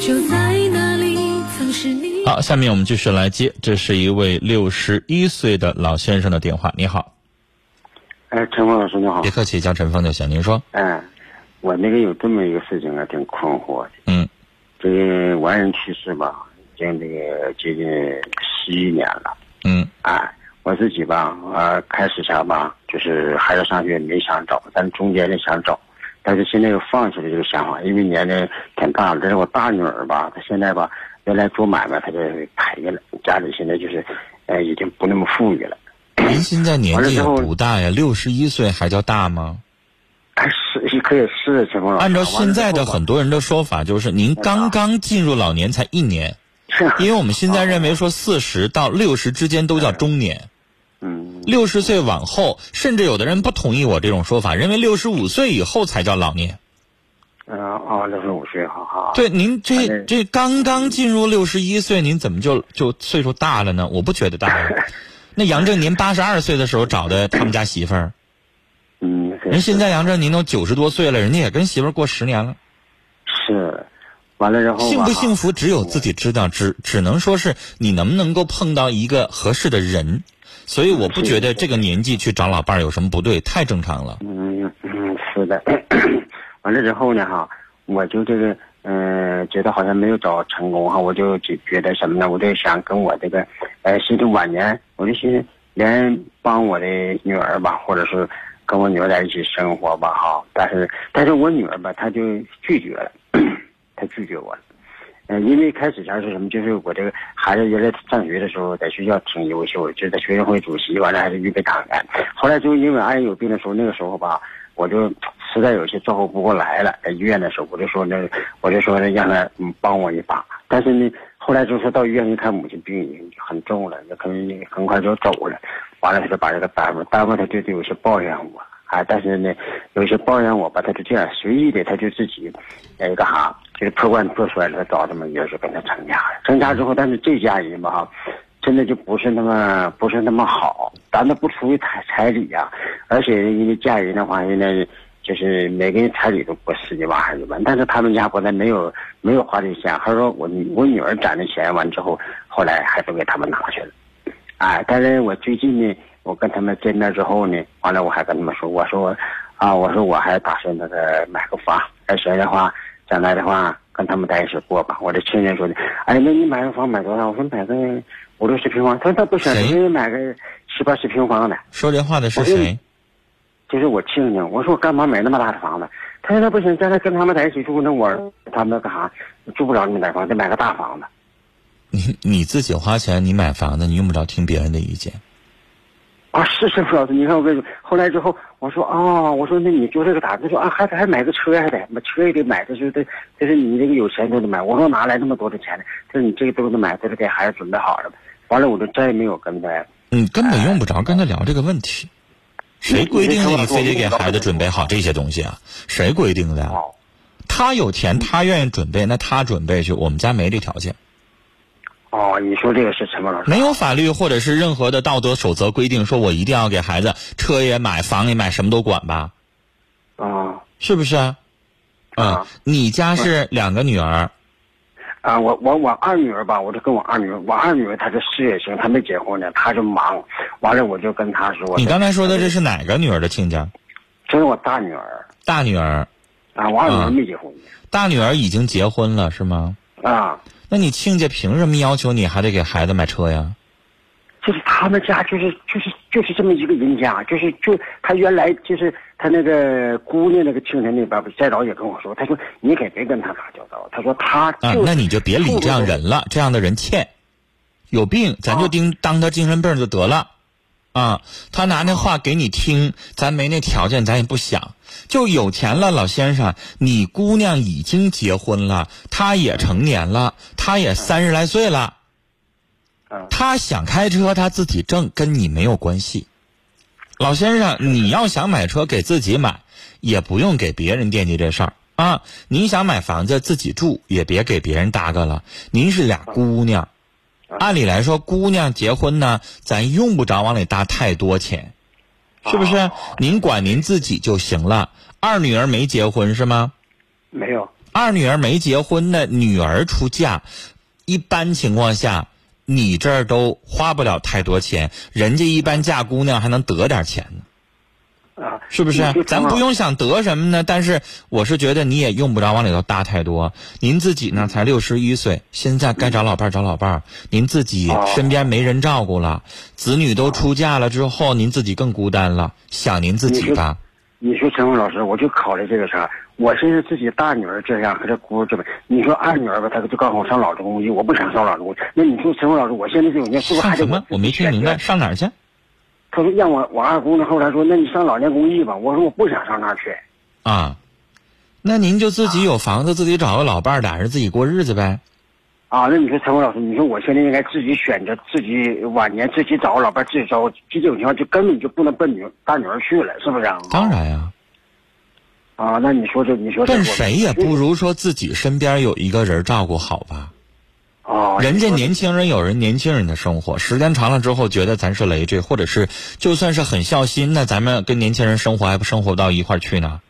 就在，好，下面我们继续来接，这是一位六十一岁的老先生的电话。你好，哎，陈峰老师你好，别客气，叫陈峰就行。您说，哎，我那个有这么一个事情啊，挺困惑的。嗯，这个完人去世吧，已经这个接近十一年了。嗯，哎。我自己吧，呃，开始前吧，就是孩子上学没想找，但中间呢想找，但是现在又放弃了这个想法，因为年龄挺大了。这是我大女儿吧，她现在吧，原来做买卖，他就赔了，家里现在就是，呃，已经不那么富裕了。您现在年纪也不大呀，六十一岁还叫大吗？还，是，可以是什么。按照现在的很多人的说法，就是您刚刚进入老年才一年，因为我们现在认为说四十到六十之间都叫中年。嗯，六十岁往后，甚至有的人不同意我这种说法，认为六十五岁以后才叫老年。嗯啊，六十五岁，好好。对，您这这刚刚进入六十一岁，您怎么就就岁数大了呢？我不觉得大。那杨振，您八十二岁的时候找的他们家媳妇儿。嗯。人现在杨振，您都九十多岁了，人家也跟媳妇儿过十年了。是，完了然后。幸不幸福，只有自己知道，只只能说是你能不能够碰到一个合适的人。所以我不觉得这个年纪去找老伴儿有什么不对，太正常了。嗯嗯，是的。完了之后呢，哈，我就这个，嗯，觉得好像没有找成功哈，我就觉觉得什么呢？我就想跟我这个，呃，心中晚年，我就寻思，连帮我的女儿吧，或者是跟我女儿在一起生活吧，哈。但是，但是我女儿吧，她就拒绝了，她拒绝我了。嗯，因为开始前是什么？就是我这个孩子原来上学的时候，在学校挺优秀，就在学生会主席，完了还是预备党员。后来就因为俺有病的时候，那个时候吧，我就实在有些照顾不过来了。在医院的时候，我就说那，我就说让他帮我一把。但是呢，后来就说到医院一看，母亲病已经很重了，那可能很快就走了。完了，他就把这个耽误，耽误他就有些抱怨我。啊，但是呢，有些抱怨我吧，他就这样随意的，他就自己，呃，干哈，就是破罐破摔了，他找这么也是跟他成家了。成家之后，但是这家人吧，哈，真的就不是那么不是那么好，咱都不出于彩彩礼呀，而且因为嫁人的话，现在就是每个人彩礼都过十几万二十万，但是他们家不但没有没有花这钱，还说我我女儿攒的钱完之后，后来还都给他们拿去了，哎，但是我最近呢。我跟他们见面之后呢，完了我还跟他们说，我说，啊，我说我还打算那个买个房，而且的话，将来的话跟他们在一起过吧。我的亲人说的，哎，那你买个房买多少？我说买个五六十平方。他说他不行，你买个七八十平方的。说这话的是谁？就是我亲戚。我说我干嘛买那么大的房子？他说那不行，将来跟他们在一起住，那我他们干啥？住不了那么大房，得买个大房子。你你自己花钱，你买房子，你用不着听别人的意见。啊，是是傅老师，你看我跟你说，后来之后，我说啊，我说那你就这个咋？他说啊，还得还买个车还得，买车也得买，他说这这是你这个有钱都得买。我说哪来那么多的钱呢？他说你这个都得买，都是给孩子准备好了。完了，我就再也没有跟他。你根本用不着跟他聊这个问题。谁规定的你非得给孩子准备好这些东西啊？谁规定的？他有钱，他愿意准备，那他准备去。我们家没这条件。哦，你说这个是陈老师？没有法律或者是任何的道德守则规定，说我一定要给孩子车也买，房也买，什么都管吧？啊，是不是？啊，你家是两个女儿？啊，我我我二女儿吧，我就跟我二女儿，我二女儿她是事业型，她没结婚呢，她就忙。完了，我就跟她说。你刚才说的这是哪个女儿的亲家？这是我大女儿。大女儿。啊，我二女儿没结婚。大女儿已经结婚了，是吗？啊，那你亲家凭什么要求你还得给孩子买车呀？就是他们家就是就是就是这么一个人家，就是就他原来就是他那个姑娘那个亲家那边，再早也跟我说，他说你可别跟他打交道，他说他啊，那你就别理这样人了，这样的人欠，有病咱就盯当他精神病就得了，啊，他拿那话给你听，咱没那条件，咱也不想。就有钱了，老先生，你姑娘已经结婚了，她也成年了，她也三十来岁了。他想开车，他自己挣，跟你没有关系。老先生，你要想买车给自己买，也不用给别人惦记这事儿啊。您想买房子自己住，也别给别人搭个了。您是俩姑娘，按理来说，姑娘结婚呢，咱用不着往里搭太多钱，是不是？您管您自己就行了。二女儿没结婚是吗？没有。二女儿没结婚的女儿出嫁，一般情况下。你这儿都花不了太多钱，人家一般嫁姑娘还能得点钱呢，啊，是不是？咱不用想得什么呢，但是我是觉得你也用不着往里头搭太多。您自己呢才六十一岁，现在该找老伴儿找老伴儿。您自己身边没人照顾了，子女都出嫁了之后，您自己更孤单了，想您自己吧。你说陈峰老师，我就考虑这个事儿。我寻思自己大女儿这样，和这姑这么，你说二女儿吧，她就告诉我上老职公寓，我不想上老职公寓。那你说陈峰老师，我现在这种年是不是还得？什么？我没听明白，上哪儿去？他说让我我二姑呢，后来说，那你上老年公寓吧。我说我不想上那儿去。啊，那您就自己有房子，自己找个老伴儿，俩人自己过日子呗。啊，那你说陈峰老师，你说我现在应该自己选择，自己晚年自己找个老伴，自己找，这种情况就根本就不能奔女大女儿去了，是不是？当然呀。啊，那你说这，你说奔谁也不如说自己身边有一个人照顾好吧。哦，人家年轻人有人年轻人的生活，时间长了之后觉得咱是累赘，或者是就算是很孝心，那咱们跟年轻人生活还不生活到一块去呢？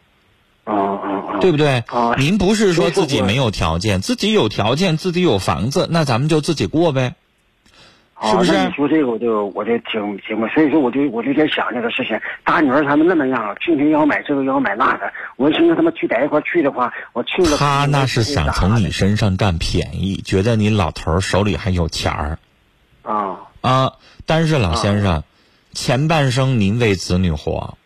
对不对？啊，您不是说自己没有条件，自己有条件，自己有房子，那咱们就自己过呗。是不是？你说这个，我就我就挺挺吧。所以说，我就我就在想这个事情。大女儿他们那么样，天天要买这个要买那个，我寻思他们去在一块去的话，我去了。他那是想从你身上占便宜，觉得你老头手里还有钱儿。啊啊！但是老先生，前半生您为子女活，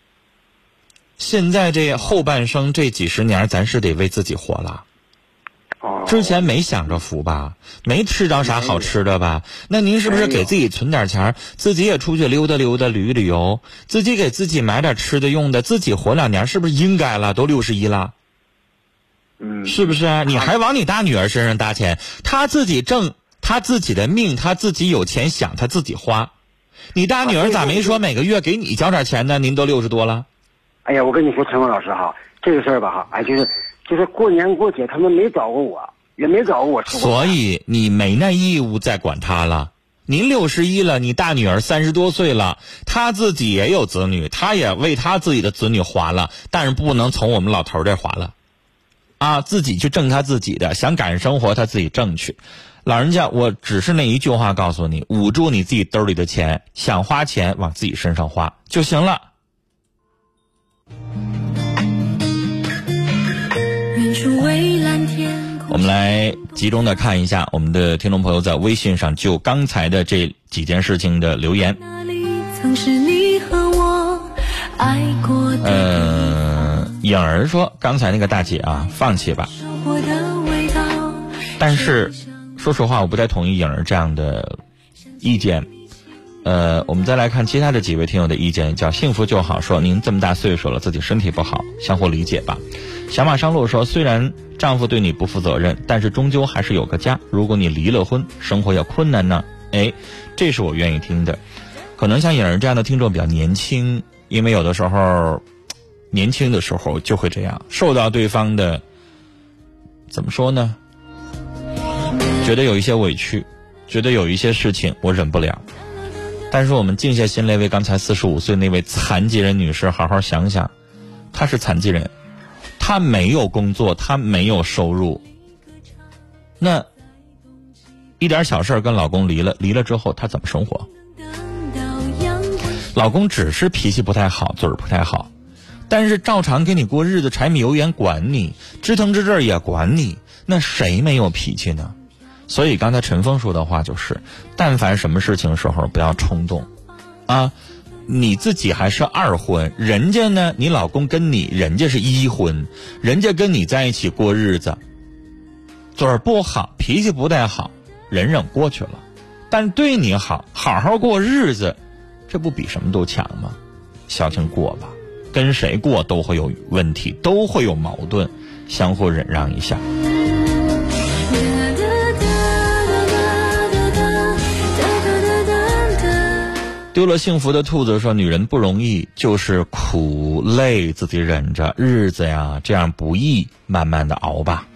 现在这后半生这几十年，咱是得为自己活了。之前没享着福吧，没吃着啥好吃的吧？那您是不是给自己存点钱，自己也出去溜达溜达、旅旅游，自己给自己买点吃的用的，自己活两年，是不是应该了？都六十一了，嗯，是不是？啊你还往你大女儿身上搭钱？她自己挣，她自己的命，她自己有钱想，她自己花。你大女儿咋没说每个月给你交点钱呢？您都六十多了。哎呀，我跟你说，陈峰老师哈，这个事儿吧哈，哎，就是就是过年过节他们没找过我。也没找过我，所以你没那义务再管他了。您六十一了，你大女儿三十多岁了，她自己也有子女，她也为她自己的子女花了，但是不能从我们老头这花了，啊，自己去挣他自己的，想赶上生活他自己挣去。老人家，我只是那一句话告诉你：捂住你自己兜里的钱，想花钱往自己身上花就行了。我们来集中的看一下我们的听众朋友在微信上就刚才的这几件事情的留言。嗯，颖儿说刚才那个大姐啊，放弃吧。但是说实话，我不太同意颖儿这样的意见。呃，我们再来看其他的几位听友的意见，叫幸福就好。说您这么大岁数了，自己身体不好，相互理解吧。小马上路说，虽然丈夫对你不负责任，但是终究还是有个家。如果你离了婚，生活要困难呢？哎，这是我愿意听的。可能像颖儿这样的听众比较年轻，因为有的时候年轻的时候就会这样，受到对方的怎么说呢？觉得有一些委屈，觉得有一些事情我忍不了。但是我们静下心来为刚才四十五岁那位残疾人女士好好想想，她是残疾人，她没有工作，她没有收入，那一点小事跟老公离了，离了之后她怎么生活？老公只是脾气不太好，嘴儿不太好，但是照常跟你过日子，柴米油盐管你，知疼知这也管你，那谁没有脾气呢？所以刚才陈峰说的话就是：但凡什么事情时候不要冲动，啊，你自己还是二婚，人家呢，你老公跟你人家是一婚，人家跟你在一起过日子，嘴儿不好，脾气不太好，忍忍过去了，但对你好好好过日子，这不比什么都强吗？小心过吧，跟谁过都会有问题，都会有矛盾，相互忍让一下。丢了幸福的兔子说：“女人不容易，就是苦累自己忍着，日子呀这样不易，慢慢的熬吧。”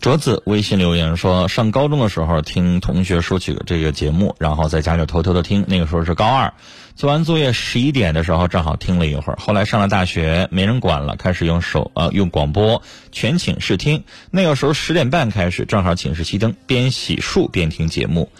卓子微信留言说：上高中的时候听同学说起这个节目，然后在家里偷偷的听。那个时候是高二，做完作业十一点的时候正好听了一会儿。后来上了大学，没人管了，开始用手呃用广播全寝室听。那个时候十点半开始，正好寝室熄灯，边洗漱边听节目。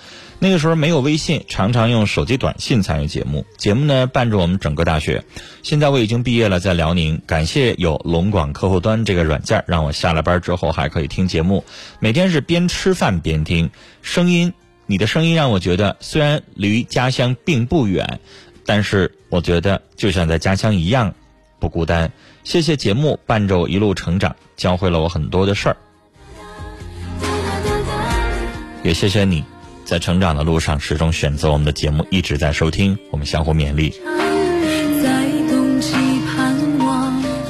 那个时候没有微信，常常用手机短信参与节目。节目呢伴着我们整个大学。现在我已经毕业了，在辽宁。感谢有龙广客户端这个软件，让我下了班之后还可以听节目。每天是边吃饭边听，声音，你的声音让我觉得虽然离家乡并不远，但是我觉得就像在家乡一样不孤单。谢谢节目伴着我一路成长，教会了我很多的事儿。也谢谢你。在成长的路上，始终选择我们的节目，一直在收听，我们相互勉励。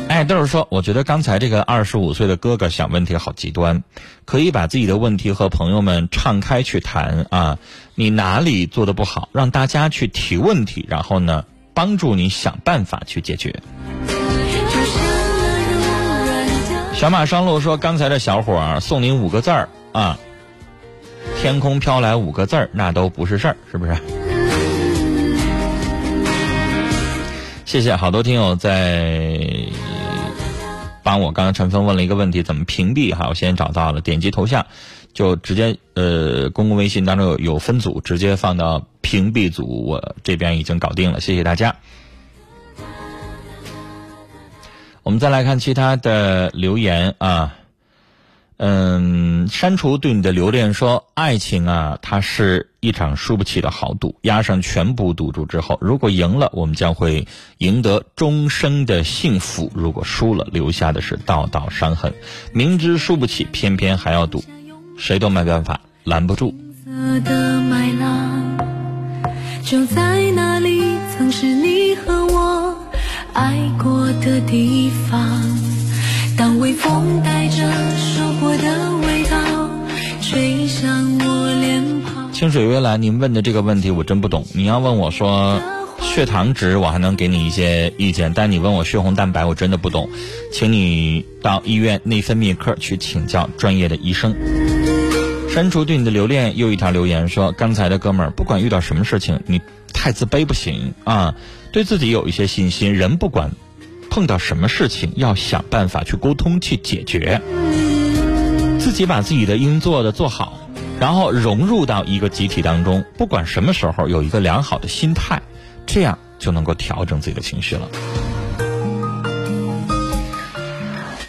哎，豆儿说，我觉得刚才这个二十五岁的哥哥想问题好极端，可以把自己的问题和朋友们敞开去谈啊，你哪里做的不好，让大家去提问题，然后呢，帮助你想办法去解决。小马上路说，刚才的小伙儿送您五个字儿啊。天空飘来五个字儿，那都不是事儿，是不是？谢谢，好多听友在帮我。刚刚陈峰问了一个问题，怎么屏蔽？哈，我先找到了，点击头像就直接呃，公共微信当中有有分组，直接放到屏蔽组，我这边已经搞定了。谢谢大家。我们再来看其他的留言啊。嗯，删除对你的留恋说，爱情啊，它是一场输不起的豪赌，押上全部赌注之后，如果赢了，我们将会赢得终生的幸福；如果输了，留下的是道道伤痕。明知输不起，偏偏还要赌，谁都没办法拦不住。就在那里，曾是你和我爱过的地方。当微风带着收获的味道吹向我脸庞。清水微澜，您问的这个问题我真不懂。你要问我说血糖值，我还能给你一些意见；但你问我血红蛋白，我真的不懂，请你到医院内分泌科去请教专业的医生。删除对你的留恋，又一条留言说：刚才的哥们儿，不管遇到什么事情，你太自卑不行啊，对自己有一些信心。人不管。碰到什么事情，要想办法去沟通去解决，自己把自己的应做的做好，然后融入到一个集体当中，不管什么时候有一个良好的心态，这样就能够调整自己的情绪了。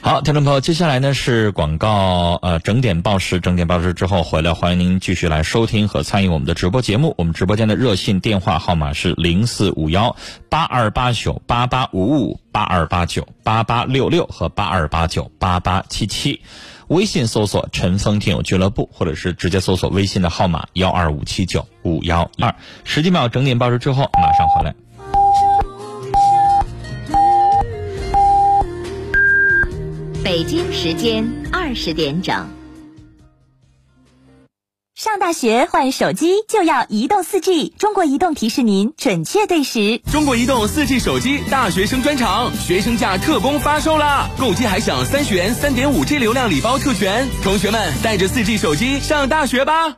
好，听众朋友，接下来呢是广告，呃，整点报时，整点报时之后回来，欢迎您继续来收听和参与我们的直播节目。我们直播间的热线电话号码是零四五幺八二八九八八五五八二八九八八六六和八二八九八八七七，微信搜索“陈峰听友俱乐部”或者是直接搜索微信的号码幺二五七九五幺二。十几秒整点报时之后，马上回来。北京时间二十点整。上大学换手机就要移动四 G，中国移动提示您准确对时。中国移动四 G 手机大学生专场，学生价特供发售啦！购机还享三十元三点五 G 流量礼包特权，同学们带着四 G 手机上大学吧！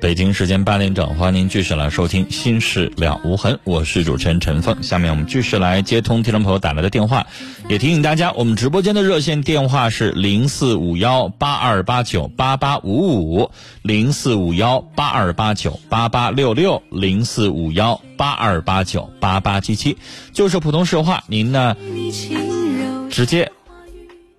北京时间八点整，欢迎您继续来收听《心事了无痕》，我是主持人陈凤。下面我们继续来接通听众朋友打来的电话，也提醒大家，我们直播间的热线电话是零四五幺八二八九八八五五，零四五幺八二八九八八六六，零四五幺八二八九八八七七，就是普通市话，您呢直接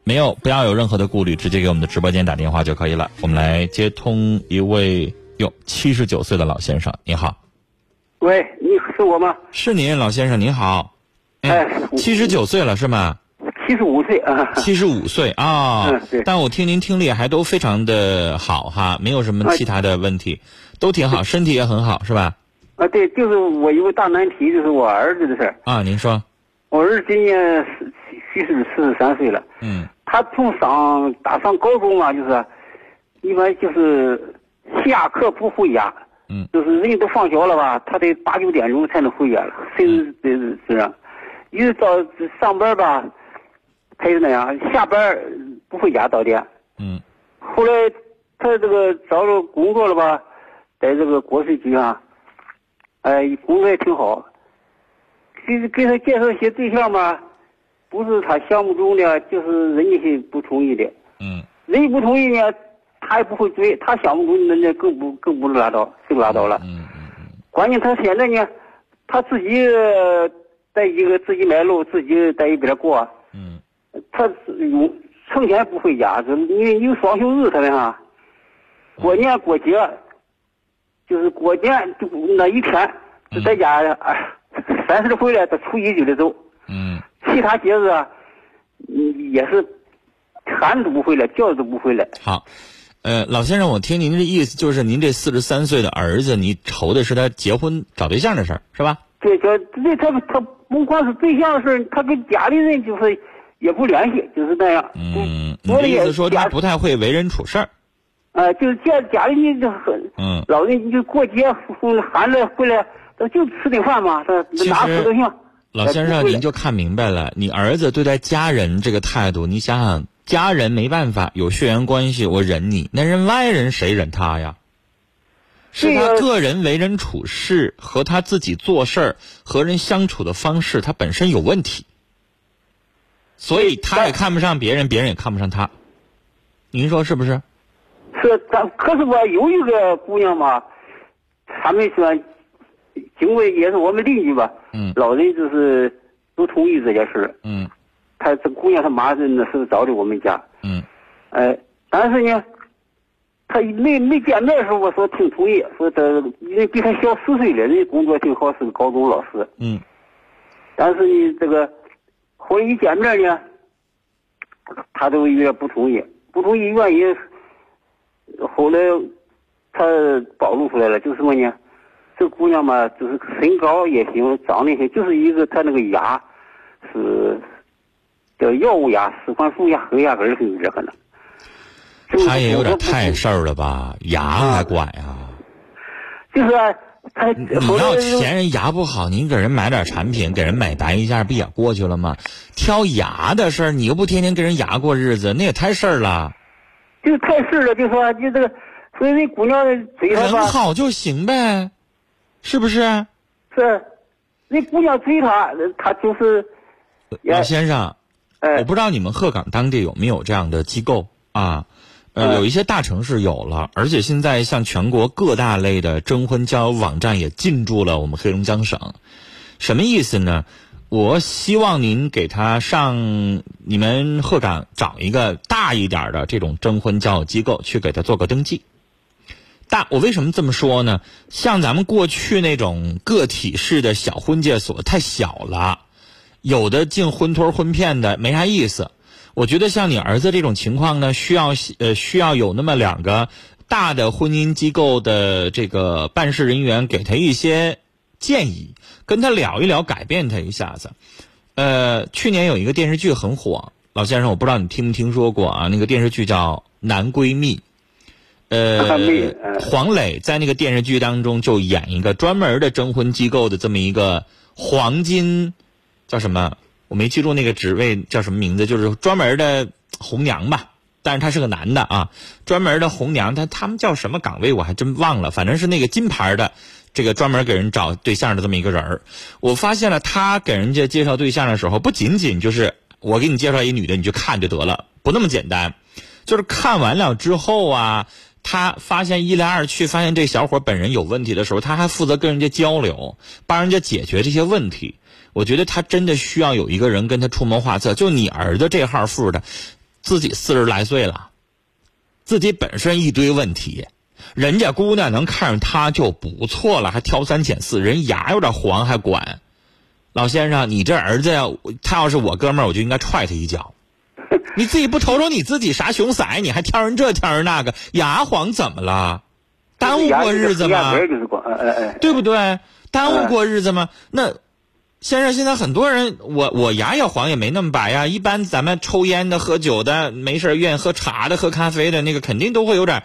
没有不要有任何的顾虑，直接给我们的直播间打电话就可以了。我们来接通一位。哟，七十九岁的老先生，你好。喂，你是我吗？是您，老先生您好。哎，七十九岁了是吗？七十五岁啊。七十五岁啊。但我听您听力还都非常的好哈，没有什么其他的问题，都挺好，身体也很好是吧？啊，对，就是我有个大难题，就是我儿子的事儿。啊，您说。我儿子今年虚岁四十三岁了。嗯。他从上打上高中啊，就是一般就是。下课不回家，嗯，就是人家都放学了吧，他得八九点钟才能回家了，甚至这是这样，一直到上班吧，他就那样，下班不回家到点，嗯，后来他这个找着工作了吧，在这个国税局啊，哎，工作也挺好，给给他介绍些对象吧，不是他项目中的，就是人家不同意的，嗯，人家不同意呢。他也不会追，他想不通，那那更不更不拉倒，就拉倒了。嗯嗯嗯。关键他现在呢，他自己在一个自己买楼，自己在一边过。嗯。他有成天不回家，这因为有双休日，他们哈。过年过节，就是过年就那一天就在家，三十回来，他初一就得走。嗯。其他节日啊，嗯，也是喊都不回来，叫都不回来。好。呃，老先生，我听您的意思，就是您这四十三岁的儿子，你愁的是他结婚找对象的事儿，是吧？对，这这他他不光是对象的事儿他跟家里人就是也不联系，就是那样。嗯，你的意思说他不太会为人处事儿？啊，就是家家里人就很，嗯，老人就过节喊着回来，他就吃顿饭嘛，他拿出都行。老先生，您就看明白了，你儿子对待家人这个态度，你想想。家人没办法，有血缘关系，我忍你。那人外人谁忍他呀？是他个人为人处事和他自己做事儿、和人相处的方式，他本身有问题，所以他也看不上别人，别人也看不上他。您说是不是？是，咱可是我有一个姑娘嘛，他们说，经过也是我们邻居吧，嗯，老人就是不同意这件事嗯。他这姑娘他妈是那是找的我们家，嗯，哎，但是呢，他没没见面的时候，我说挺同意，说这人比他小十岁了，人家工作挺好，是个高中老师，嗯，但是呢，这个后来一见面呢，他都有点不同意，不同意原因，后来他暴露出来了，就是什么呢？这姑娘嘛，就是身高也行，长得也行，就是一个她那个牙是。叫药物牙、四环素牙、后牙根儿是这个呢。他也有点太事儿了吧？牙还管呀？就是他，你要嫌人牙不好，您给人买点产品，给人美白一下，不也过去了吗？挑牙的事儿，你又不天天跟人牙过日子，那也太事儿了。就太事儿了，就说就这个，所以那姑娘嘴他人好就行呗，是不是？是，那姑娘追他，他就是。老先生。我不知道你们鹤岗当地有没有这样的机构啊？呃，有一些大城市有了，而且现在像全国各大类的征婚交友网站也进驻了我们黑龙江省。什么意思呢？我希望您给他上你们鹤岗找一个大一点的这种征婚交友机构去给他做个登记。大，我为什么这么说呢？像咱们过去那种个体式的小婚介所太小了。有的进婚托婚骗的没啥意思，我觉得像你儿子这种情况呢，需要呃需要有那么两个大的婚姻机构的这个办事人员给他一些建议，跟他聊一聊，改变他一下子。呃，去年有一个电视剧很火，老先生，我不知道你听没听说过啊？那个电视剧叫《男闺蜜》，呃黄磊在那个电视剧当中就演一个专门的征婚机构的这么一个黄金，叫什么？我没记住那个职位叫什么名字，就是专门的红娘吧。但是他是个男的啊，专门的红娘，他他们叫什么岗位我还真忘了，反正是那个金牌的，这个专门给人找对象的这么一个人儿。我发现了，他给人家介绍对象的时候，不仅仅就是我给你介绍一女的，你就看就得了，不那么简单。就是看完了之后啊，他发现一来二去，发现这小伙本人有问题的时候，他还负责跟人家交流，帮人家解决这些问题。我觉得他真的需要有一个人跟他出谋划策。就你儿子这号富的，自己四十来岁了，自己本身一堆问题，人家姑娘能看上他就不错了，还挑三拣四，人牙有点黄还管。老先生，你这儿子呀，他要是我哥们儿，我就应该踹他一脚。你自己不瞅瞅你自己啥熊色，你还挑人这挑人那个，牙黄怎么了？耽误过日子吗？对不对？耽误过日子吗？那先生，现在很多人，我我牙要黄也没那么白呀。一般咱们抽烟的、喝酒的，没事愿意喝茶的、喝咖啡的，那个肯定都会有点。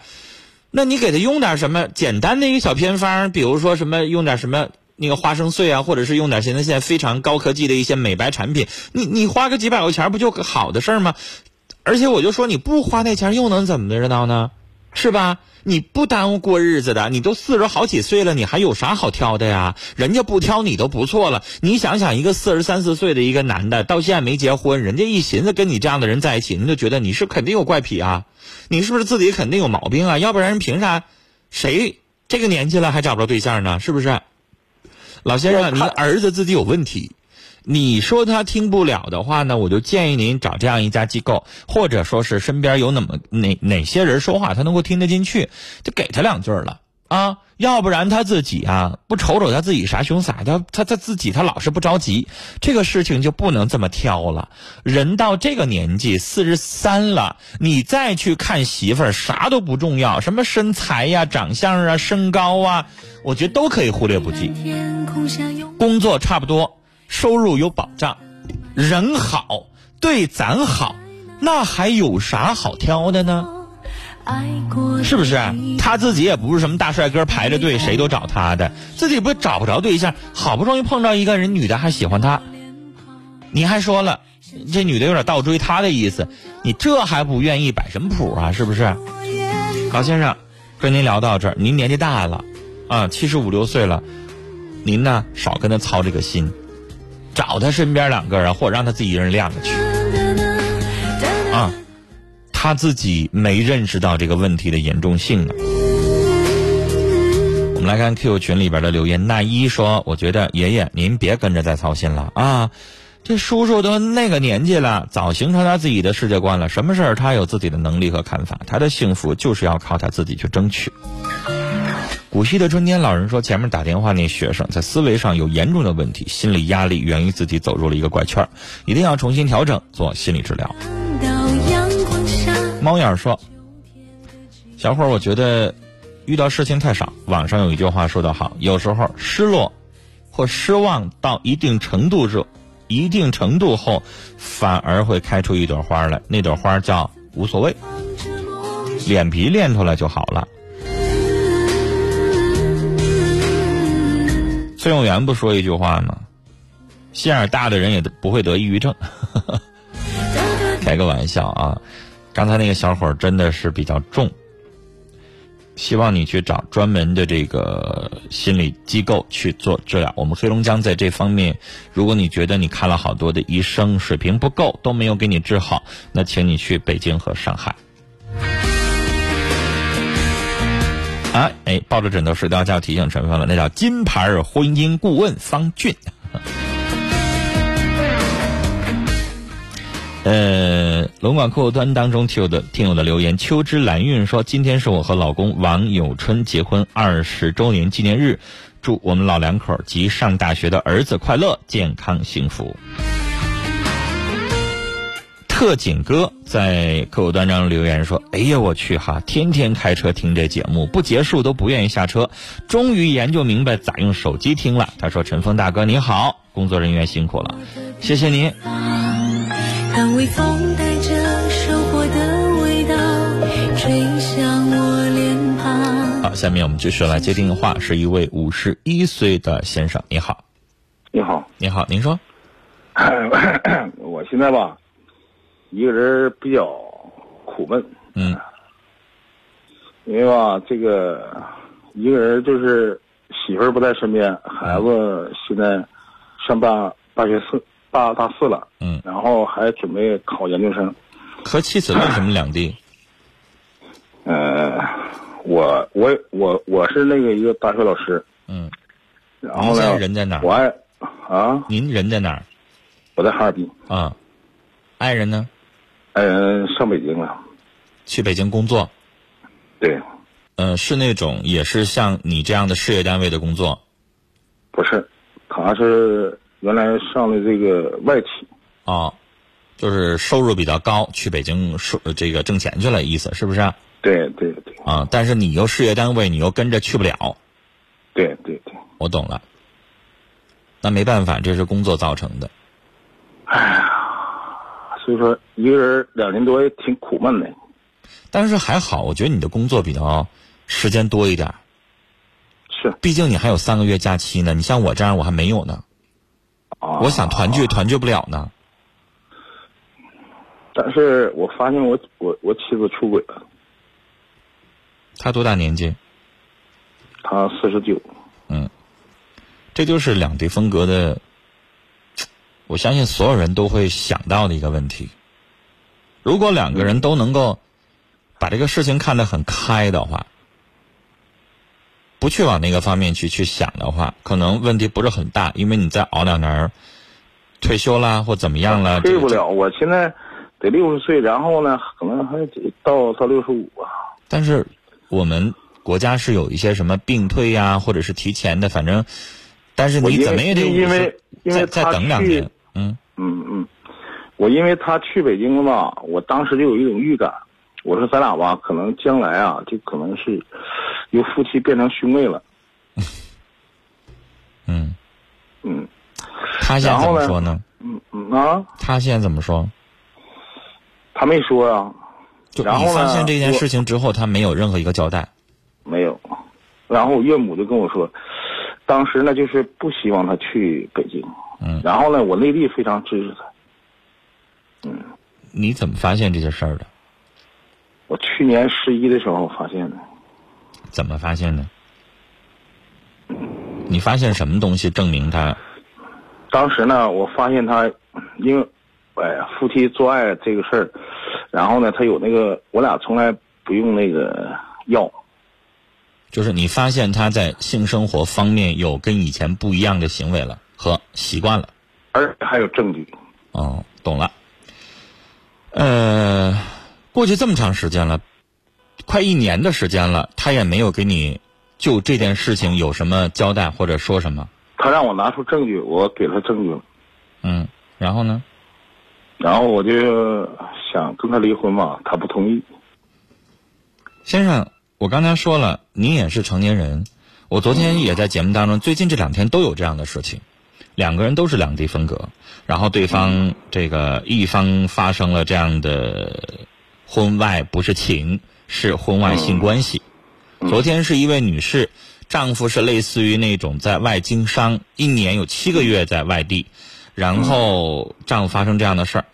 那你给他用点什么简单的一个小偏方，比如说什么用点什么那个花生碎啊，或者是用点现在现在非常高科技的一些美白产品，你你花个几百块钱不就好的事儿吗？而且我就说你不花那钱又能怎么的着呢？是吧？你不耽误过日子的，你都四十好几岁了，你还有啥好挑的呀？人家不挑你都不错了。你想想，一个四十三四岁的一个男的，到现在没结婚，人家一寻思跟你这样的人在一起，人就觉得你是肯定有怪癖啊，你是不是自己肯定有毛病啊？要不然人凭啥？谁这个年纪了还找不着对象呢？是不是？老先生，您儿子自己有问题。你说他听不了的话呢，我就建议您找这样一家机构，或者说是身边有那么哪哪些人说话他能够听得进去，就给他两句了啊。要不然他自己啊不瞅瞅他自己啥熊色，他他他自己他老是不着急，这个事情就不能这么挑了。人到这个年纪四十三了，你再去看媳妇儿啥都不重要，什么身材呀、长相啊、身高啊，我觉得都可以忽略不计。工作差不多。收入有保障，人好，对咱好，那还有啥好挑的呢？是不是？他自己也不是什么大帅哥，排着队谁都找他的，自己不找不着对象，好不容易碰到一个人，女的还喜欢他，你还说了，这女的有点倒追他的意思，你这还不愿意摆什么谱啊？是不是？高先生，跟您聊到这儿，您年纪大了，啊，七十五六岁了，您呢少跟他操这个心。找他身边两个人，或者让他自己一人晾着去。啊，他自己没认识到这个问题的严重性呢。我们来看 Q 群里边的留言，那一说：“我觉得爷爷您别跟着再操心了啊，这叔叔都那个年纪了，早形成他自己的世界观了，什么事儿他有自己的能力和看法，他的幸福就是要靠他自己去争取。”古稀的春天，老人说：“前面打电话那学生在思维上有严重的问题，心理压力源于自己走入了一个怪圈，一定要重新调整，做心理治疗。”猫眼说：“小伙儿，我觉得遇到事情太少。网上有一句话说得好，有时候失落或失望到一定程度之一定程度后，反而会开出一朵花来，那朵花叫无所谓，脸皮练出来就好了。”崔永元不说一句话吗？心眼大的人也不会得抑郁症。开个玩笑啊！刚才那个小伙真的是比较重，希望你去找专门的这个心理机构去做治疗。我们黑龙江在这方面，如果你觉得你看了好多的医生，水平不够，都没有给你治好，那请你去北京和上海。啊，哎，抱着枕头睡觉觉，提醒陈峰了，那叫金牌婚姻顾问方俊。呃，龙广客户端当中听友的听友的留言，秋之蓝韵说，今天是我和老公王友春结婚二十周年纪念日，祝我们老两口及上大学的儿子快乐、健康、幸福。特警哥在客户端上留言说：“哎呀，我去哈，天天开车听这节目，不结束都不愿意下车。终于研究明白咋用手机听了。”他说：“陈峰大哥你好，工作人员辛苦了，谢谢您。”当微风带着收获的味道吹向我脸下面我们继续来接电话，是一位五十一岁的先生，你好，你好，你好，您说，我现在吧，一个人比较苦闷，嗯，因为吧，这个一个人就是媳妇儿不在身边，孩子现在上大大学四大大四了，嗯，然后还准备考研究生，和妻子为什么两地？呃，我我我我是那个一个大学老师，嗯，然后呢，人在哪儿？我爱啊，您人在哪儿？我在哈尔滨，啊，爱人呢？上北京了，去北京工作。对，呃，是那种也是像你这样的事业单位的工作，不是，他是原来上的这个外企，哦，就是收入比较高，去北京收这个挣钱去了，意思是不是？对对对。啊，但是你又事业单位，你又跟着去不了。对对对，我懂了。那没办法，这是工作造成的。哎呀，所以说一个人两年多也挺苦闷的。但是还好，我觉得你的工作比较时间多一点。是。毕竟你还有三个月假期呢，你像我这样，我还没有呢。啊。我想团聚，团聚不了呢。但是我发现我我我妻子出轨了。他多大年纪？他四十九。嗯，这就是两地分隔的，我相信所有人都会想到的一个问题。如果两个人都能够把这个事情看得很开的话，不去往那个方面去去想的话，可能问题不是很大，因为你再熬两年，退休啦或怎么样了，退不了。我现在得六十岁，然后呢，可能还得到到六十五啊。但是。我们国家是有一些什么病退呀，或者是提前的，反正，但是你怎么也得因为因为再等两年，嗯嗯嗯，我因为他去北京了嘛，我当时就有一种预感，我说咱俩吧，可能将来啊，就可能是由夫妻变成兄妹了。嗯嗯，他现在怎么说呢？嗯嗯啊，他现在怎么说？他没说啊。然后你发现这件事情之后，他没有任何一个交代，没有。然后我岳母就跟我说，当时呢就是不希望他去北京。嗯。然后呢，我内地非常支持他。嗯。你怎么发现这些事儿的？我去年十一的时候发现的。怎么发现的？你发现什么东西证明他？当时呢，我发现他，因为，哎呀，夫妻做爱这个事儿。然后呢，他有那个，我俩从来不用那个药。就是你发现他在性生活方面有跟以前不一样的行为了和习惯了，而还有证据。哦，懂了。呃，过去这么长时间了，快一年的时间了，他也没有给你就这件事情有什么交代或者说什么。他让我拿出证据，我给他证据了。嗯，然后呢？然后我就想跟他离婚嘛，他不同意。先生，我刚才说了，您也是成年人。我昨天也在节目当中，最近这两天都有这样的事情，两个人都是两地分隔，然后对方这个一方发生了这样的婚外不是情，是婚外性关系。昨天是一位女士，丈夫是类似于那种在外经商，一年有七个月在外地。然后丈夫发生这样的事儿，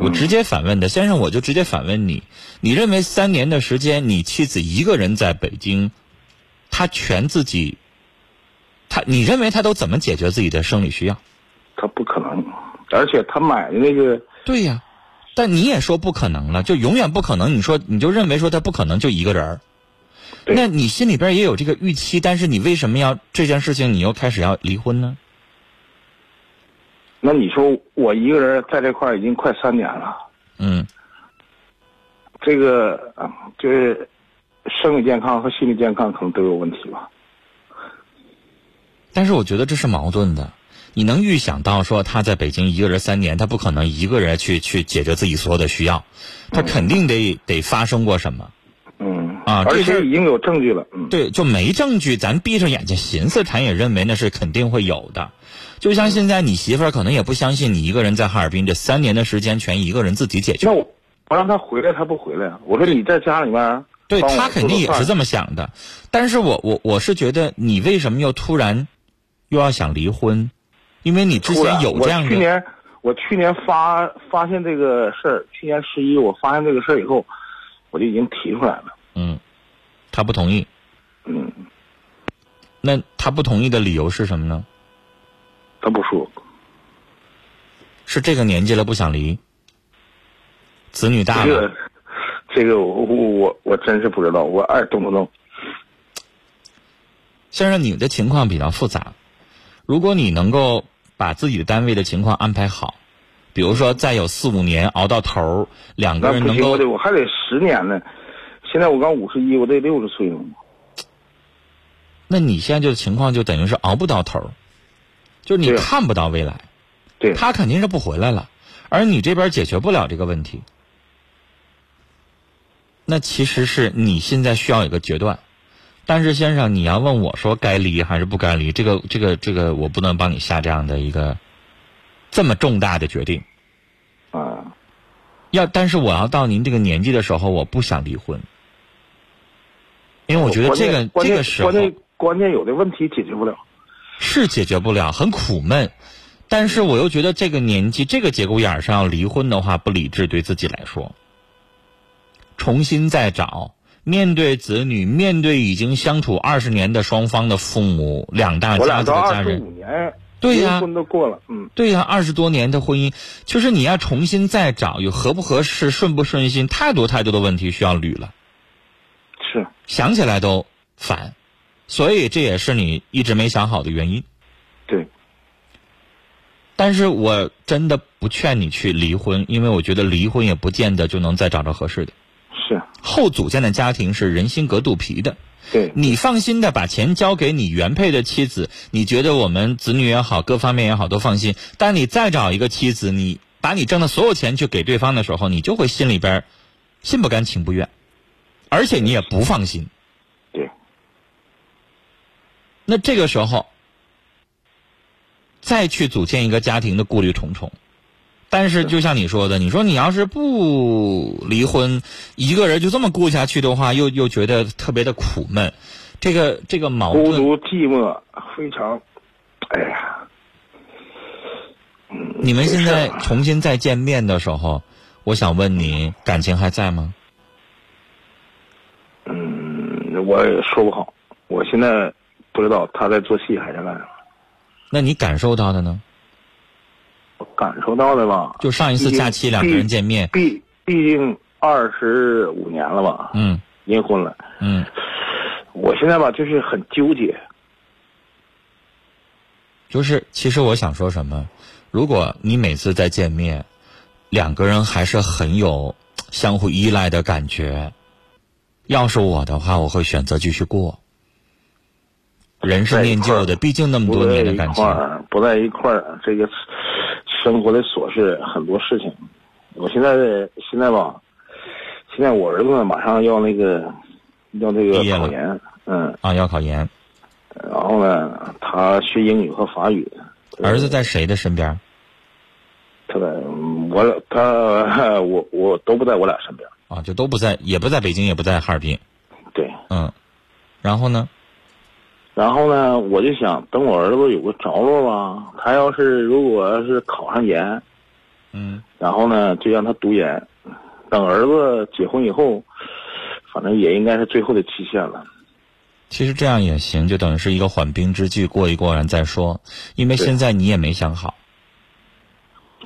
我直接反问他先生，我就直接反问你：你认为三年的时间，你妻子一个人在北京，她全自己，她你认为她都怎么解决自己的生理需要？她不可能，而且她买的那个对呀，但你也说不可能了，就永远不可能。你说你就认为说她不可能就一个人儿，那你心里边也有这个预期，但是你为什么要这件事情你又开始要离婚呢？那你说我一个人在这块儿已经快三年了，嗯，这个就是生理健康和心理健康可能都有问题吧。但是我觉得这是矛盾的。你能预想到说他在北京一个人三年，他不可能一个人去去解决自己所有的需要，他肯定得得发生过什么。嗯啊，而且已经有证据了。嗯，对，就没证据，咱闭上眼睛寻思，咱也认为那是肯定会有的。就像现在，你媳妇儿可能也不相信你一个人在哈尔滨这三年的时间全一个人自己解决。那我我让他回来，他不回来。我说你在家里面，对他肯定也是这么想的，但是我我我是觉得你为什么又突然又要想离婚？因为你之前有这样的，我去年我去年发发现这个事儿，去年十一我发现这个事儿以后，我就已经提出来了。嗯，他不同意。嗯，那他不同意的理由是什么呢？他不说，是这个年纪了不想离，子女大了。这个这个我我我我真是不知道，我爱动不动？先生，你的情况比较复杂，如果你能够把自己的单位的情况安排好，比如说再有四五年熬到头，两个人能够我得我还得十年呢。现在我刚五十一，我得六十岁了。那你现在这个情况就等于是熬不到头儿，就是你看不到未来。对，他肯定是不回来了，而你这边解决不了这个问题。那其实是你现在需要一个决断，但是先生，你要问我说该离还是不该离，这个这个这个我不能帮你下这样的一个这么重大的决定。啊，要但是我要到您这个年纪的时候，我不想离婚，因为我觉得这个这个时候关键关键有的问题解决不了。是解决不了，很苦闷。但是我又觉得这个年纪、这个节骨眼儿上要离婚的话，不理智，对自己来说。重新再找，面对子女，面对已经相处二十年的双方的父母，两大我家子俩都二十的家人，五年，对呀离婚都过了，嗯，对呀、二十多年的婚姻，就是你要重新再找，有合不合适、顺不顺心，太多太多的问题需要捋了。是想起来都烦，所以这也是你一直没想好的原因。对。但是我真的不劝你去离婚，因为我觉得离婚也不见得就能再找着合适的。是。后组建的家庭是人心隔肚皮的。对。你放心的把钱交给你原配的妻子，你觉得我们子女也好，各方面也好都放心。但你再找一个妻子，你把你挣的所有钱去给对方的时候，你就会心里边心不甘情不愿，而且你也不放心。对。那这个时候，再去组建一个家庭的顾虑重重。但是就像你说的，你说你要是不离婚，一个人就这么过下去的话，又又觉得特别的苦闷，这个这个矛盾。孤独寂寞，非常，哎呀，你们现在重新再见面的时候，我想问你，感情还在吗？嗯，我也说不好，我现在不知道他在做戏还是干什么。那你感受到的呢？我感受到的吧，就上一次假期两个人见面，毕毕竟二十五年了吧，嗯，离婚了，嗯，我现在吧就是很纠结，就是其实我想说什么，如果你每次再见面，两个人还是很有相互依赖的感觉，要是我的话，我会选择继续过。人是念旧的，毕竟那么多年的感情，不在一块儿，这个生活的琐事很多事情。我现在现在吧，现在我儿子马上要那个要那个考研，嗯啊要考研，然后呢他学英语和法语。儿子在谁的身边？他在我他我我都不在我俩身边啊，就都不在，也不在北京，也不在哈尔滨。对，嗯，然后呢？然后呢，我就想等我儿子有个着落吧。他要是如果要是考上研，嗯，然后呢就让他读研。等儿子结婚以后，反正也应该是最后的期限了。其实这样也行，就等于是一个缓兵之计，过一过然再说。因为现在你也没想好。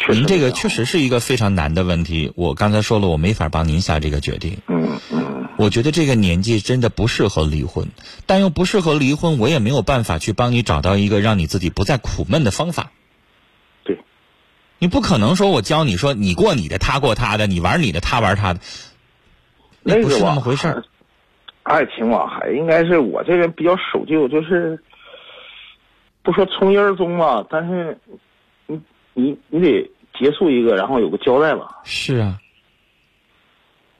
您这个确实是一个非常难的问题。我刚才说了，我没法帮您下这个决定。嗯嗯。我觉得这个年纪真的不适合离婚，但又不适合离婚，我也没有办法去帮你找到一个让你自己不再苦闷的方法。对。你不可能说我教你说你过你的，他过他的，你玩你的，他玩他的。那不是那么回事儿。爱情吧，还应该是我这人比较守旧，就是不说从一而终吧，但是你你你得结束一个，然后有个交代吧。是啊。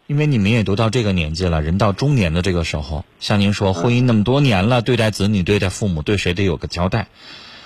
因为你们也都到这个年纪了，人到中年的这个时候，像您说，婚姻那么多年了，对待子女、对待父母，对谁得有个交代，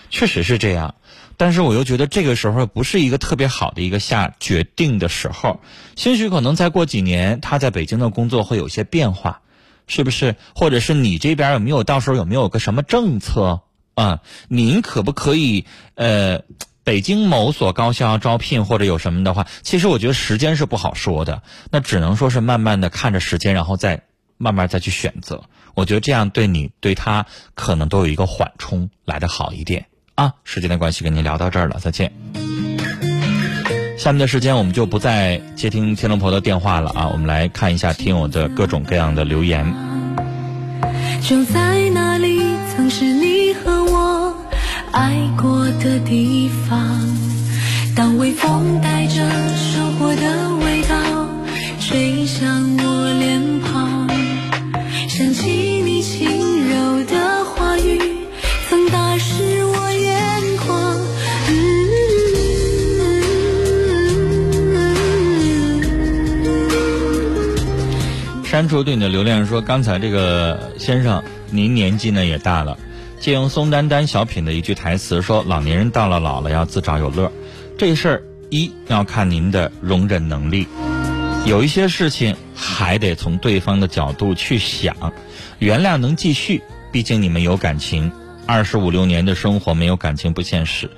确实是这样。但是我又觉得这个时候不是一个特别好的一个下决定的时候，兴许可能再过几年，他在北京的工作会有些变化，是不是？或者是你这边有没有到时候有没有个什么政策啊？您可不可以呃，北京某所高校招聘或者有什么的话，其实我觉得时间是不好说的，那只能说是慢慢的看着时间，然后再慢慢再去选择。我觉得这样对你对他可能都有一个缓冲来的好一点啊。时间的关系，跟您聊到这儿了，再见。下面的时间我们就不再接听天龙婆的电话了啊，我们来看一下听友的各种各样的留言。就在那里，曾是你爱过的地方。当微风带着收获的味道吹向我脸庞，想起你轻柔的话语，曾打湿我眼眶。嗯删除对你的留恋说：“刚才这个先生，您年纪呢也大了，借用宋丹丹小品的一句台词说：‘老年人到了老了要自找有乐。’这事儿一要看您的容忍能力，有一些事情还得从对方的角度去想。原谅能继续，毕竟你们有感情。二十五六年的生活没有感情不现实，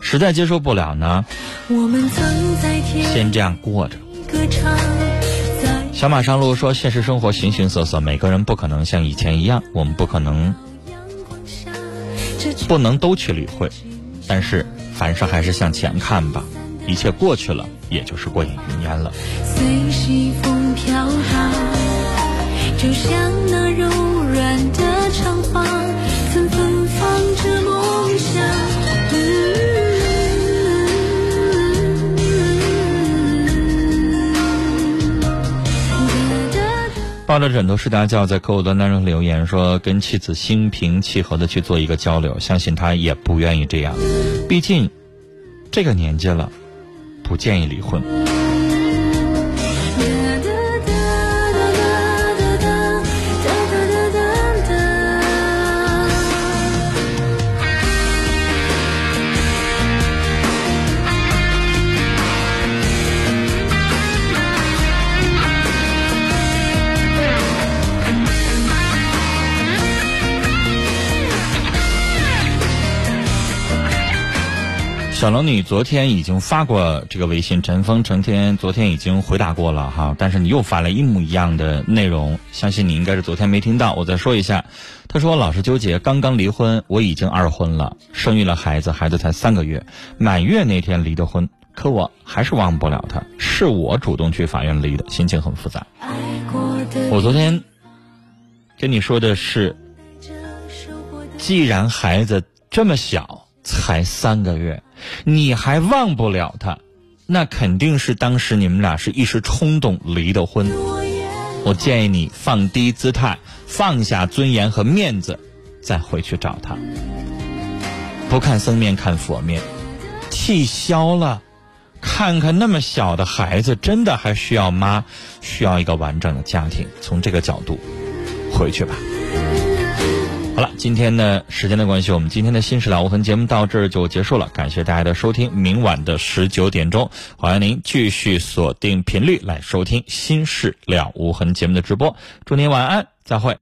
实在接受不了呢，我们曾在天先这样过着。小马上路说：“现实生活形形色色，每个人不可能像以前一样，我们不可能不能都去理会，但是凡事还是向前看吧，一切过去了，也就是过眼云烟了。随西风飘荡，就像那柔软的抱着枕头睡大觉，在客户端当中留言说，跟妻子心平气和的去做一个交流，相信他也不愿意这样，毕竟这个年纪了，不建议离婚。小龙女昨天已经发过这个微信，陈峰成天昨天已经回答过了哈，但是你又发了一模一样的内容，相信你应该是昨天没听到，我再说一下。他说老是纠结，刚刚离婚，我已经二婚了，生育了孩子，孩子才三个月，满月那天离的婚，可我还是忘不了他，是我主动去法院离的，心情很复杂。我昨天跟你说的是，既然孩子这么小，才三个月。你还忘不了他，那肯定是当时你们俩是一时冲动离的婚。我建议你放低姿态，放下尊严和面子，再回去找他。不看僧面看佛面，气消了，看看那么小的孩子，真的还需要妈，需要一个完整的家庭。从这个角度，回去吧。好了，今天呢，时间的关系，我们今天的《新事了无痕》节目到这儿就结束了。感谢大家的收听，明晚的十九点钟，欢迎您继续锁定频率来收听《新事了无痕》节目的直播。祝您晚安，再会。